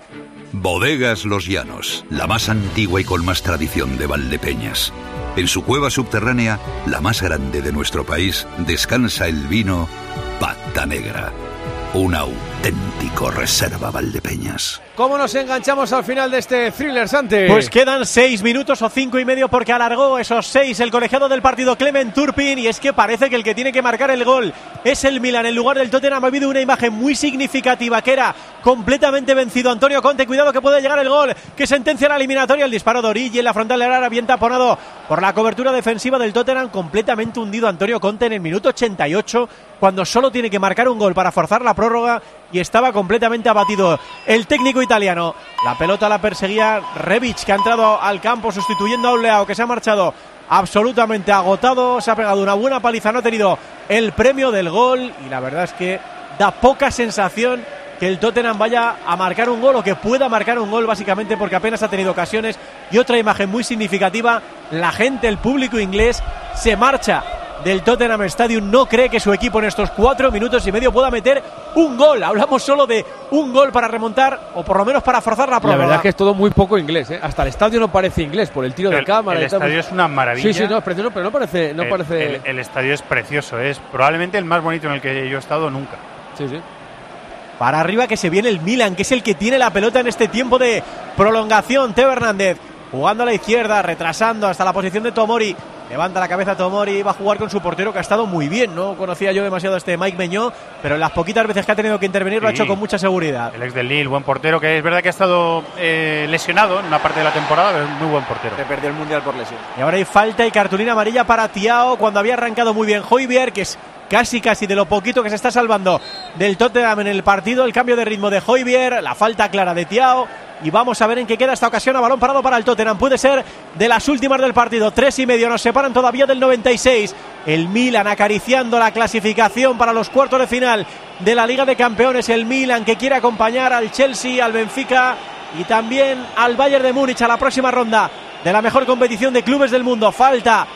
Bodegas Los Llanos, la más antigua y con más tradición de Valdepeñas. En su cueva subterránea, la más grande de nuestro país, descansa el vino Pata Negra, un auténtico reserva Valdepeñas. ¿Cómo nos enganchamos al final de este thriller, Santi? Pues quedan seis minutos o cinco y medio porque alargó esos seis el colegiado del partido Clement Turpin y es que parece que el que tiene que marcar el gol es el Milan. En lugar del Tottenham ha habido una imagen muy significativa que era completamente vencido Antonio Conte. Cuidado que puede llegar el gol que sentencia la eliminatoria. El disparo de Origi en la frontal del área bien taponado por la cobertura defensiva del Tottenham. Completamente hundido Antonio Conte en el minuto 88 cuando solo tiene que marcar un gol para forzar la prórroga y estaba completamente abatido el técnico italiano. La pelota la perseguía Rebic, que ha entrado al campo sustituyendo a un Leao que se ha marchado absolutamente agotado. Se ha pegado una buena paliza, no ha tenido el premio del gol y la verdad es que da poca sensación que el Tottenham vaya a marcar un gol o que pueda marcar un gol básicamente porque apenas ha tenido ocasiones y otra imagen muy significativa, la gente, el público inglés se marcha del Tottenham Stadium no cree que su equipo en estos cuatro minutos y medio pueda meter un gol. Hablamos solo de un gol para remontar o por lo menos para forzar la La prórroga. verdad es que es todo muy poco inglés, ¿eh? Hasta el estadio no parece inglés por el tiro de El- cámara. el y tal. estadio es una maravilla. Sí, sí, no, es precioso, pero no parece. No el, parece... el- el estadio es precioso, es probablemente el más bonito en el que yo he estado nunca. Sí, sí. Para arriba que se viene el Milan, que es el que tiene la pelota en este tiempo de prolongación. Teo Hernández jugando a la izquierda, retrasando hasta la posición de Tomori. Levanta la cabeza Tomori, va a jugar con su portero que ha estado muy bien. No conocía yo demasiado a este Mike Meñó, pero en las poquitas veces que ha tenido que intervenir lo ha hecho con mucha seguridad. El ex del Lille, buen portero, que es verdad que ha estado eh, lesionado en una parte de la temporada, pero es muy buen portero. Se perdió el mundial por lesión. Y ahora hay falta y cartulina amarilla para Tiao cuando había arrancado muy bien Hoybier, que es casi casi de lo poquito que se está salvando del Tottenham en el partido. El cambio de ritmo de Hoybier, la falta clara de Tiao. Y vamos a ver en qué queda esta ocasión a balón parado para el Tottenham. Puede ser de las últimas del partido. Tres y medio nos separan todavía del 96. El Milan acariciando la clasificación para los cuartos de final de la Liga de Campeones. El Milan que quiere acompañar al Chelsea, al Benfica y también al Bayern de Múnich a la próxima ronda de la mejor competición de clubes del mundo. Falta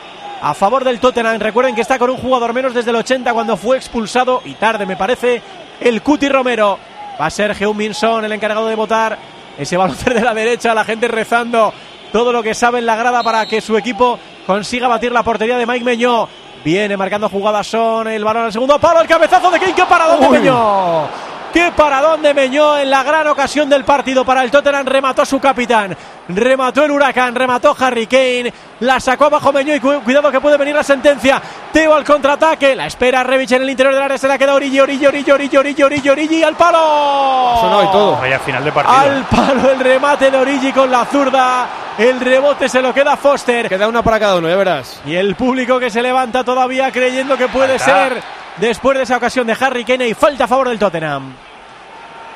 a favor del Tottenham. Recuerden que está con un jugador menos desde el 80 cuando fue expulsado y tarde me parece el Cuti Romero. Va a ser Heung-Min-Son el encargado de votar ese balón de la derecha, la gente rezando todo lo que sabe en la grada para que su equipo consiga batir la portería de Mike Meñó. Viene marcando jugadas son el balón al segundo palo, el cabezazo de Kane, qué paradón de Meñó. Qué paradón de Meñó en la gran ocasión del partido para el Tottenham. Remató su capitán, remató el huracán, remató Harry Kane, la sacó abajo Meñó y cu- cuidado que puede venir la sentencia. Teo al contraataque, la espera Revich en el interior del área, se la queda Origi, Origi, Origi, Origi, Origi, Origi, Origi, al palo. Sonó y todo. Vaya final de partido. Al palo el remate de Origi con la zurda. El rebote se lo queda Foster. Queda una para cada uno, ya verás. Y el público que se levanta todavía creyendo que puede Falta. ser después de esa ocasión de Harry Kane y falta a favor del Tottenham.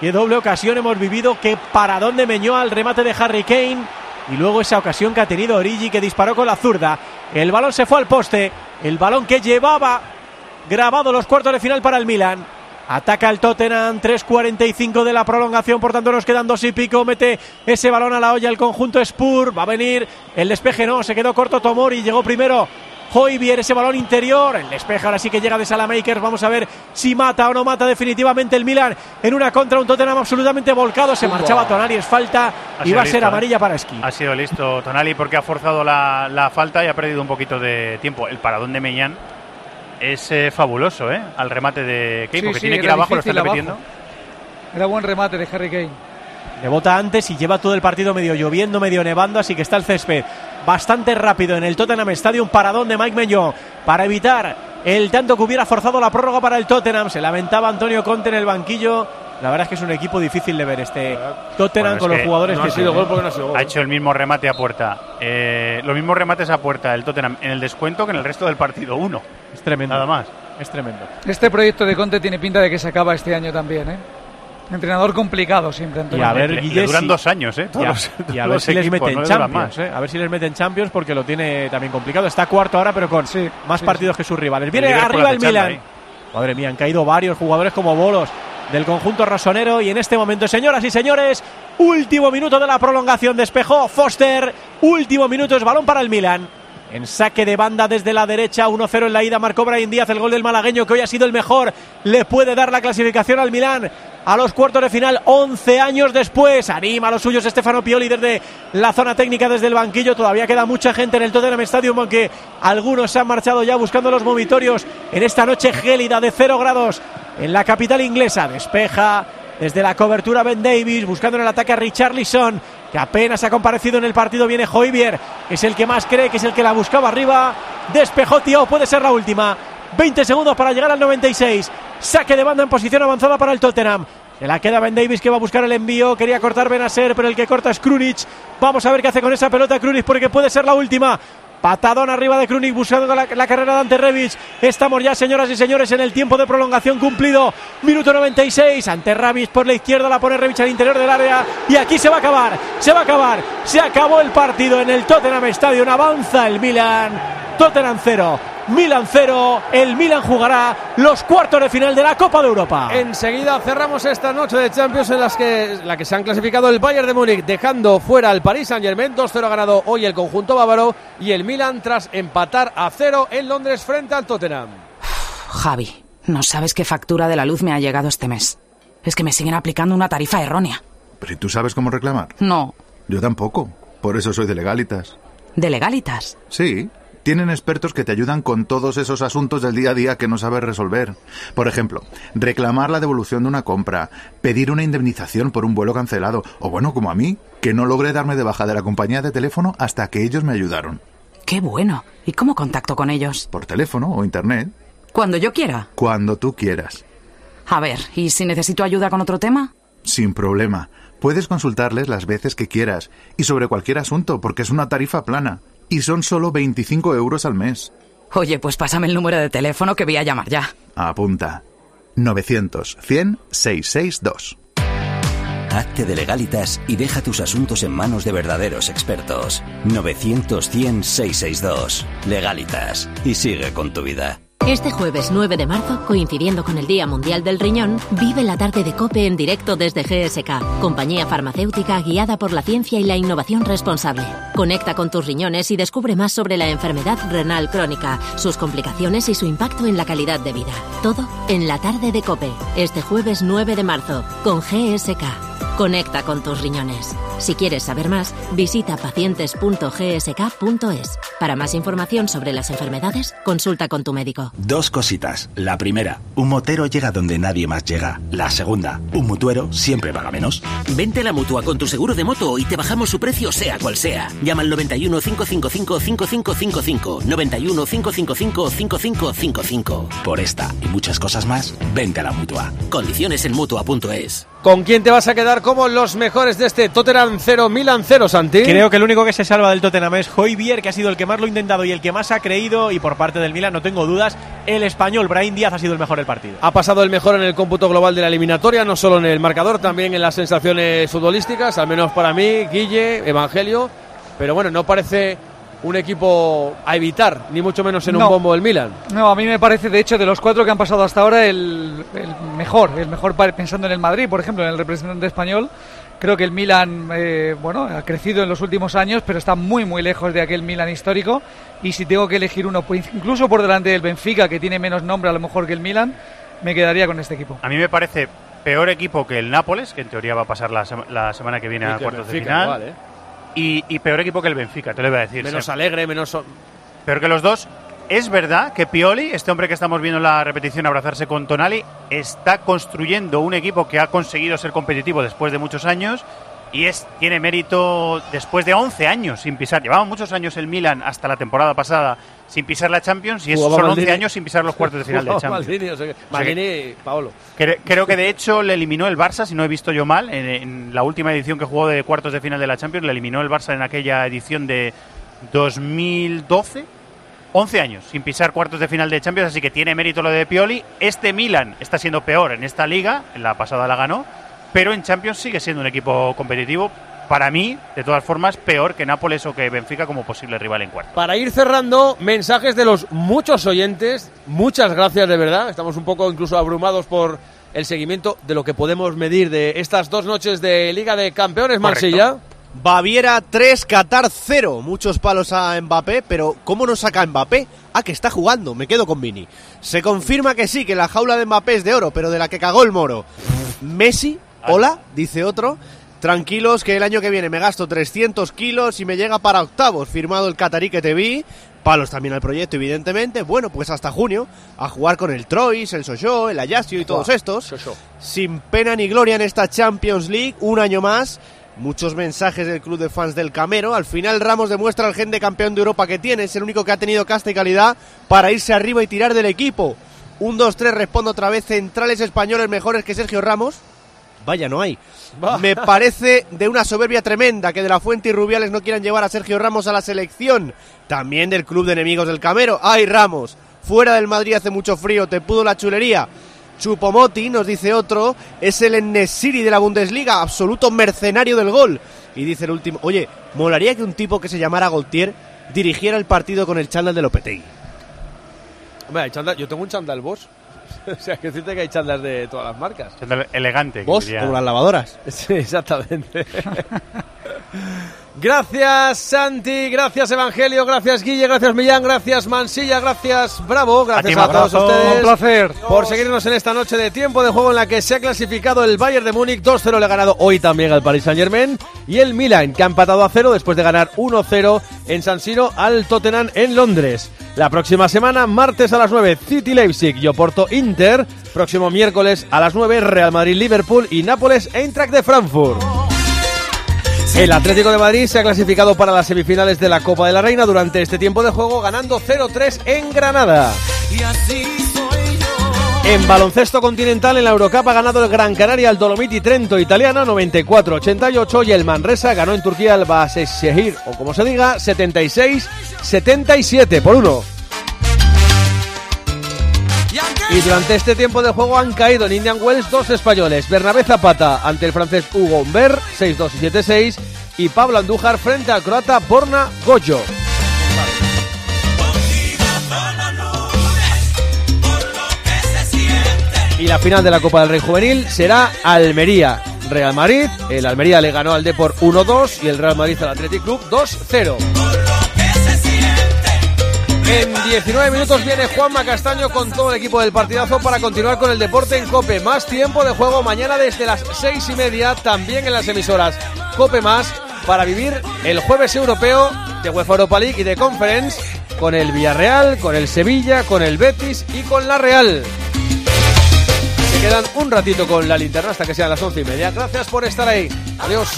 Qué doble ocasión hemos vivido, qué paradón de Meñó al remate de Harry Kane. Y luego esa ocasión que ha tenido Origi que disparó con la zurda. El balón se fue al poste. El balón que llevaba grabado los cuartos de final para el Milan. Ataca el Tottenham, 3.45 de la prolongación, por tanto nos quedan dos y pico. Mete ese balón a la olla el conjunto Spur. Va a venir el despeje, no, se quedó corto Tomori. Llegó primero Hoybier, ese balón interior. El despeje ahora sí que llega de Salamakers. Vamos a ver si mata o no mata definitivamente el Milan en una contra. Un Tottenham absolutamente volcado. Se marchaba Tonali, es falta Ha y va a ser listo, ¿eh? amarilla para Esqui. Ha sido listo Tonali porque ha forzado la, la falta y ha perdido un poquito de tiempo. El paradón de Meñán es eh, fabuloso, ¿eh? Al remate de Kane, Sí, porque sí, tiene que ir era abajo, lo está repitiendo. abajo. Era buen remate de Harry Kane. Rebota antes y lleva todo el partido medio lloviendo, medio nevando, así que está el césped bastante rápido en el Tottenham Stadium. Paradón de Mike Meñó para evitar el tanto que hubiera forzado la prórroga para el Tottenham. Se lamentaba Antonio Conte en el banquillo. La verdad es que es un equipo difícil de ver este Tottenham Bueno, es con los jugadores no que ha sido tiene. gol porque no ha sido gol. Ha hecho el mismo remate a puerta. Eh, los mismos remates a puerta del Tottenham en el descuento que en el resto del partido. Uno. Es tremendo. Nada más. Es tremendo. Este proyecto de Conte tiene pinta de que se acaba este año también, ¿eh? Entrenador complicado siempre, Antonio. Y a ver, Le- le Guille, duran si- dos años, ¿eh? Y Todos a, los- y a ver los si les meten no Champions, más. ¿eh? A ver si les meten Champions porque lo tiene también complicado. Está cuarto ahora, pero con Sí, más sí, partidos que sus rivales. Viene Liverpool arriba el Milan. ahí. Madre mía, han caído varios jugadores como bolos del conjunto rosonero y en este momento, señoras y señores, último minuto de la prolongación. Despejó Foster. Último minuto es balón para el Milan. en saque de banda desde la derecha, 1-0 en la ida, marcó Brian Díaz, el gol del malagueño que hoy ha sido el mejor, le puede dar la clasificación al Milán a los cuartos de final 11 años después. Anima a los suyos Stefano Pioli desde la zona técnica, desde el banquillo. Todavía queda mucha gente en el Tottenham Stadium, aunque algunos se han marchado ya buscando los movitorios en esta noche gélida de 0 grados en la capital inglesa. Despeja desde la cobertura Ben Davis, buscando en el ataque a Richarlison, que apenas ha comparecido en el partido. Viene Hoybier, que es el que más cree, que es el que la buscaba arriba. Despejó Tío, puede ser la última. 20 segundos para llegar al 96. Saque de banda en posición avanzada para el Tottenham. Se la queda Ben Davis que va a buscar el envío. Quería cortar Benacer, pero el que corta es Krunic. Vamos a ver qué hace con esa pelota Krunic porque puede ser la última. Patadón arriba de Krunic buscando la, carrera de Ante Rebic. Estamos ya, señoras y señores, en el tiempo de prolongación cumplido. Minuto 96. Ante Rebic por la izquierda la pone Rebic al interior del área. Y aquí se va a acabar. Se va a acabar. Se acabó el partido en el Tottenham Stadium. Avanza el Milan. Tottenham 0. Milan 0, el Milan jugará los cuartos de final de la Copa de Europa. Enseguida cerramos esta noche de Champions en las que, la que se han clasificado el Bayern de Múnich, dejando fuera al Paris Saint Germain. 2-0 ha ganado hoy el conjunto bávaro y el Milan tras empatar a 0 en Londres frente al Tottenham. Javi, no sabes qué factura de la luz me ha llegado este mes. Es que me siguen aplicando una tarifa errónea. ¿Pero y tú sabes cómo reclamar? No. Yo tampoco. Por eso soy de legalitas. ¿De legalitas? Sí. Tienen expertos que te ayudan con todos esos asuntos del día a día que no sabes resolver. Por ejemplo, reclamar la devolución de una compra, pedir una indemnización por un vuelo cancelado, o bueno, como a mí, que no logré darme de baja de la compañía de teléfono hasta que ellos me ayudaron. Qué bueno. ¿Y cómo contacto con ellos? Por teléfono o internet. Cuando yo quiera. Cuando tú quieras. A ver, ¿y si necesito ayuda con otro tema? Sin problema. Puedes consultarles las veces que quieras y sobre cualquier asunto porque es una tarifa plana y son solo 25 euros al mes. Oye, pues pásame el número de teléfono que voy a llamar ya. Apunta. 900 100 662. Hazte de legalitas y deja tus asuntos en manos de verdaderos expertos. 900 100 662. Legalitas. Y sigue con tu vida. Este jueves 9 de marzo, coincidiendo con el Día Mundial del Riñón, vive la tarde de COPE en directo desde GSK, compañía farmacéutica guiada por la ciencia y la innovación responsable. Conecta con tus riñones y descubre más sobre la enfermedad renal crónica, sus complicaciones y su impacto en la calidad de vida. Todo en la tarde de COPE, este jueves 9 de marzo, con GSK. Conecta con tus riñones. Si quieres saber más, visita pacientes.gsk.es. Para más información sobre las enfermedades, consulta con tu médico. Dos cositas. La primera, un motero llega donde nadie más llega. La segunda, un mutuero siempre paga menos. Vente a la mutua con tu seguro de moto y te bajamos su precio sea cual sea. Llama al 91 555 5555. 91 555 5555. Por esta y muchas cosas más, vente a la mutua. Condiciones en mutua.es. ¿Con quién te vas a quedar como los mejores de este Tottenham 0 Milan 0, Santi? Creo que el único que se salva del Tottenham es Hoybier, que ha sido el que más lo ha intentado y el que más ha creído. Y por parte del Milan, no tengo dudas, el español Brahim Díaz ha sido el mejor del partido. Ha pasado el mejor en el cómputo global de la eliminatoria, no solo en el marcador, también en las sensaciones futbolísticas, al menos para mí, Guille, Evangelio. Pero bueno, no parece un equipo a evitar, ni mucho menos en No. un bombo del Milan. No, a mí me parece, de hecho, de los cuatro que han pasado hasta ahora, el, el mejor. El mejor pensando en el Madrid, por ejemplo, en el representante español. Creo que el Milan, eh, bueno, ha crecido en los últimos años, pero está muy, muy lejos de aquel Milan histórico. Y si tengo que elegir uno, pues, incluso por delante del Benfica, que tiene menos nombre a lo mejor que el Milan, me quedaría con este equipo. A mí me parece peor equipo que el Nápoles, que en teoría va a pasar la, sema- la semana que viene Y a que cuartos de final. igual, ¿eh? Y, y peor equipo que el Benfica, te lo iba a decir. Menos alegre, menos... Peor que los dos. Es verdad que Pioli, este hombre que estamos viendo en la repetición abrazarse con Tonali, está construyendo un equipo que ha conseguido ser competitivo después de muchos años y es tiene mérito después de 11 años sin pisar. Llevaba muchos años el Milan hasta la temporada pasada sin pisar la Champions y es, son 11 Maldini. años sin pisar los cuartos de final de Champions. Maldini, o sea que- O sea que- Maldini, Paolo. Cre- Creo que de hecho le eliminó el Barça, si no he visto yo mal, en, en la última edición que jugó de cuartos de final de la Champions, le eliminó el Barça en aquella edición de 2012. 11 años sin pisar cuartos de final de Champions, así que tiene mérito lo de Pioli. Este Milan está siendo peor en esta liga, en la pasada la ganó, pero en Champions sigue siendo un equipo competitivo. Para mí, de todas formas, peor que Nápoles o que Benfica como posible rival en cuartos. Para ir cerrando, mensajes de los muchos oyentes. Muchas gracias de verdad. Estamos un poco incluso abrumados por el seguimiento de lo que podemos medir de estas dos noches de Liga de Campeones Correcto. Marsella. Baviera 3, Qatar 0. Muchos palos a Mbappé, pero ¿cómo no saca Mbappé? Ah, que está jugando, me quedo con Vini. Se confirma que sí, que la jaula de Mbappé es de oro, pero de la que cagó el moro. Messi, hola, dice otro. Tranquilos que el año que viene me gasto 300 kilos y me llega para octavos. Firmado el catarí que te vi. Palos también al proyecto, evidentemente. Bueno, pues hasta junio a jugar con el Troyes, el Sochaux, el Ayasio y todos estos. Sin pena ni gloria en esta Champions League, un año más. Muchos mensajes del club de fans del Camero. Al final Ramos demuestra al gen de campeón de Europa que tiene. Es el único que ha tenido casta y calidad para irse arriba y tirar del equipo. Un 2-3 responde otra vez. Centrales españoles mejores que Sergio Ramos. Vaya, no hay. Me parece de una soberbia tremenda que de la Fuente y Rubiales no quieran llevar a Sergio Ramos a la selección. También del club de enemigos del Camero. ¡Ay, Ramos! Fuera del Madrid hace mucho frío, te pudo la chulería. Chupomoti, nos dice otro, es el Enesiri de la Bundesliga, absoluto mercenario del gol. Y dice el último, oye, molaría que un tipo que se llamara Gaultier dirigiera el partido con el chándal de Lopetegui. Hombre, chándal- yo tengo un chándal Bosch. o sea, que decirte que hay chándal de todas las marcas. Chándal elegante. diría. como las lavadoras. Sí, exactamente. Gracias Santi, gracias Evangelio, gracias Guille, gracias Millán, gracias Mansilla, gracias Bravo, gracias a, todos abrazo. ustedes Un placer. por seguirnos en esta noche de tiempo de juego en la que se ha clasificado el Bayern de Múnich 2-0 le ha ganado hoy también al Paris Saint Germain y el Milan que ha empatado a 0 después de ganar 1-0 en San Siro al Tottenham en Londres. La próxima semana, martes a las 9, City Leipzig y Oporto Inter. Próximo miércoles a las 9, Real Madrid Liverpool y Nápoles Eintracht de Frankfurt. El Atlético de Madrid se ha clasificado para las semifinales de la Copa de la Reina durante este tiempo de juego, ganando 0-3 en Granada. En baloncesto continental, en la Eurocup ha ganado el Gran Canaria al Dolomiti Trento italiana 94-88 y el Manresa ganó en Turquía al Baseshehir, o como se diga, 76-77 por uno. Y durante este tiempo de juego han caído en Indian Wells dos españoles, Bernabé Zapata ante el francés Hugo Humbert, 6-2 y 7-6, y Pablo Andújar frente al croata Borna Goyo. Y la final de la Copa del Rey Juvenil será Almería. Real Madrid, el Almería le ganó al Depor 1-2 y el Real Madrid al Athletic Club 2-0. En 19 minutos viene Juanma Castaño con todo el equipo del partidazo para continuar con el deporte en Cope. Más tiempo de juego mañana desde las 6 y media, también en las emisoras Cope Más, para vivir el jueves europeo de UEFA Europa League y de Conference con el Villarreal, con el Sevilla, con el Betis y con la Real. Se quedan un ratito con la linterna hasta que sean las once y media. Gracias por estar ahí. Adiós.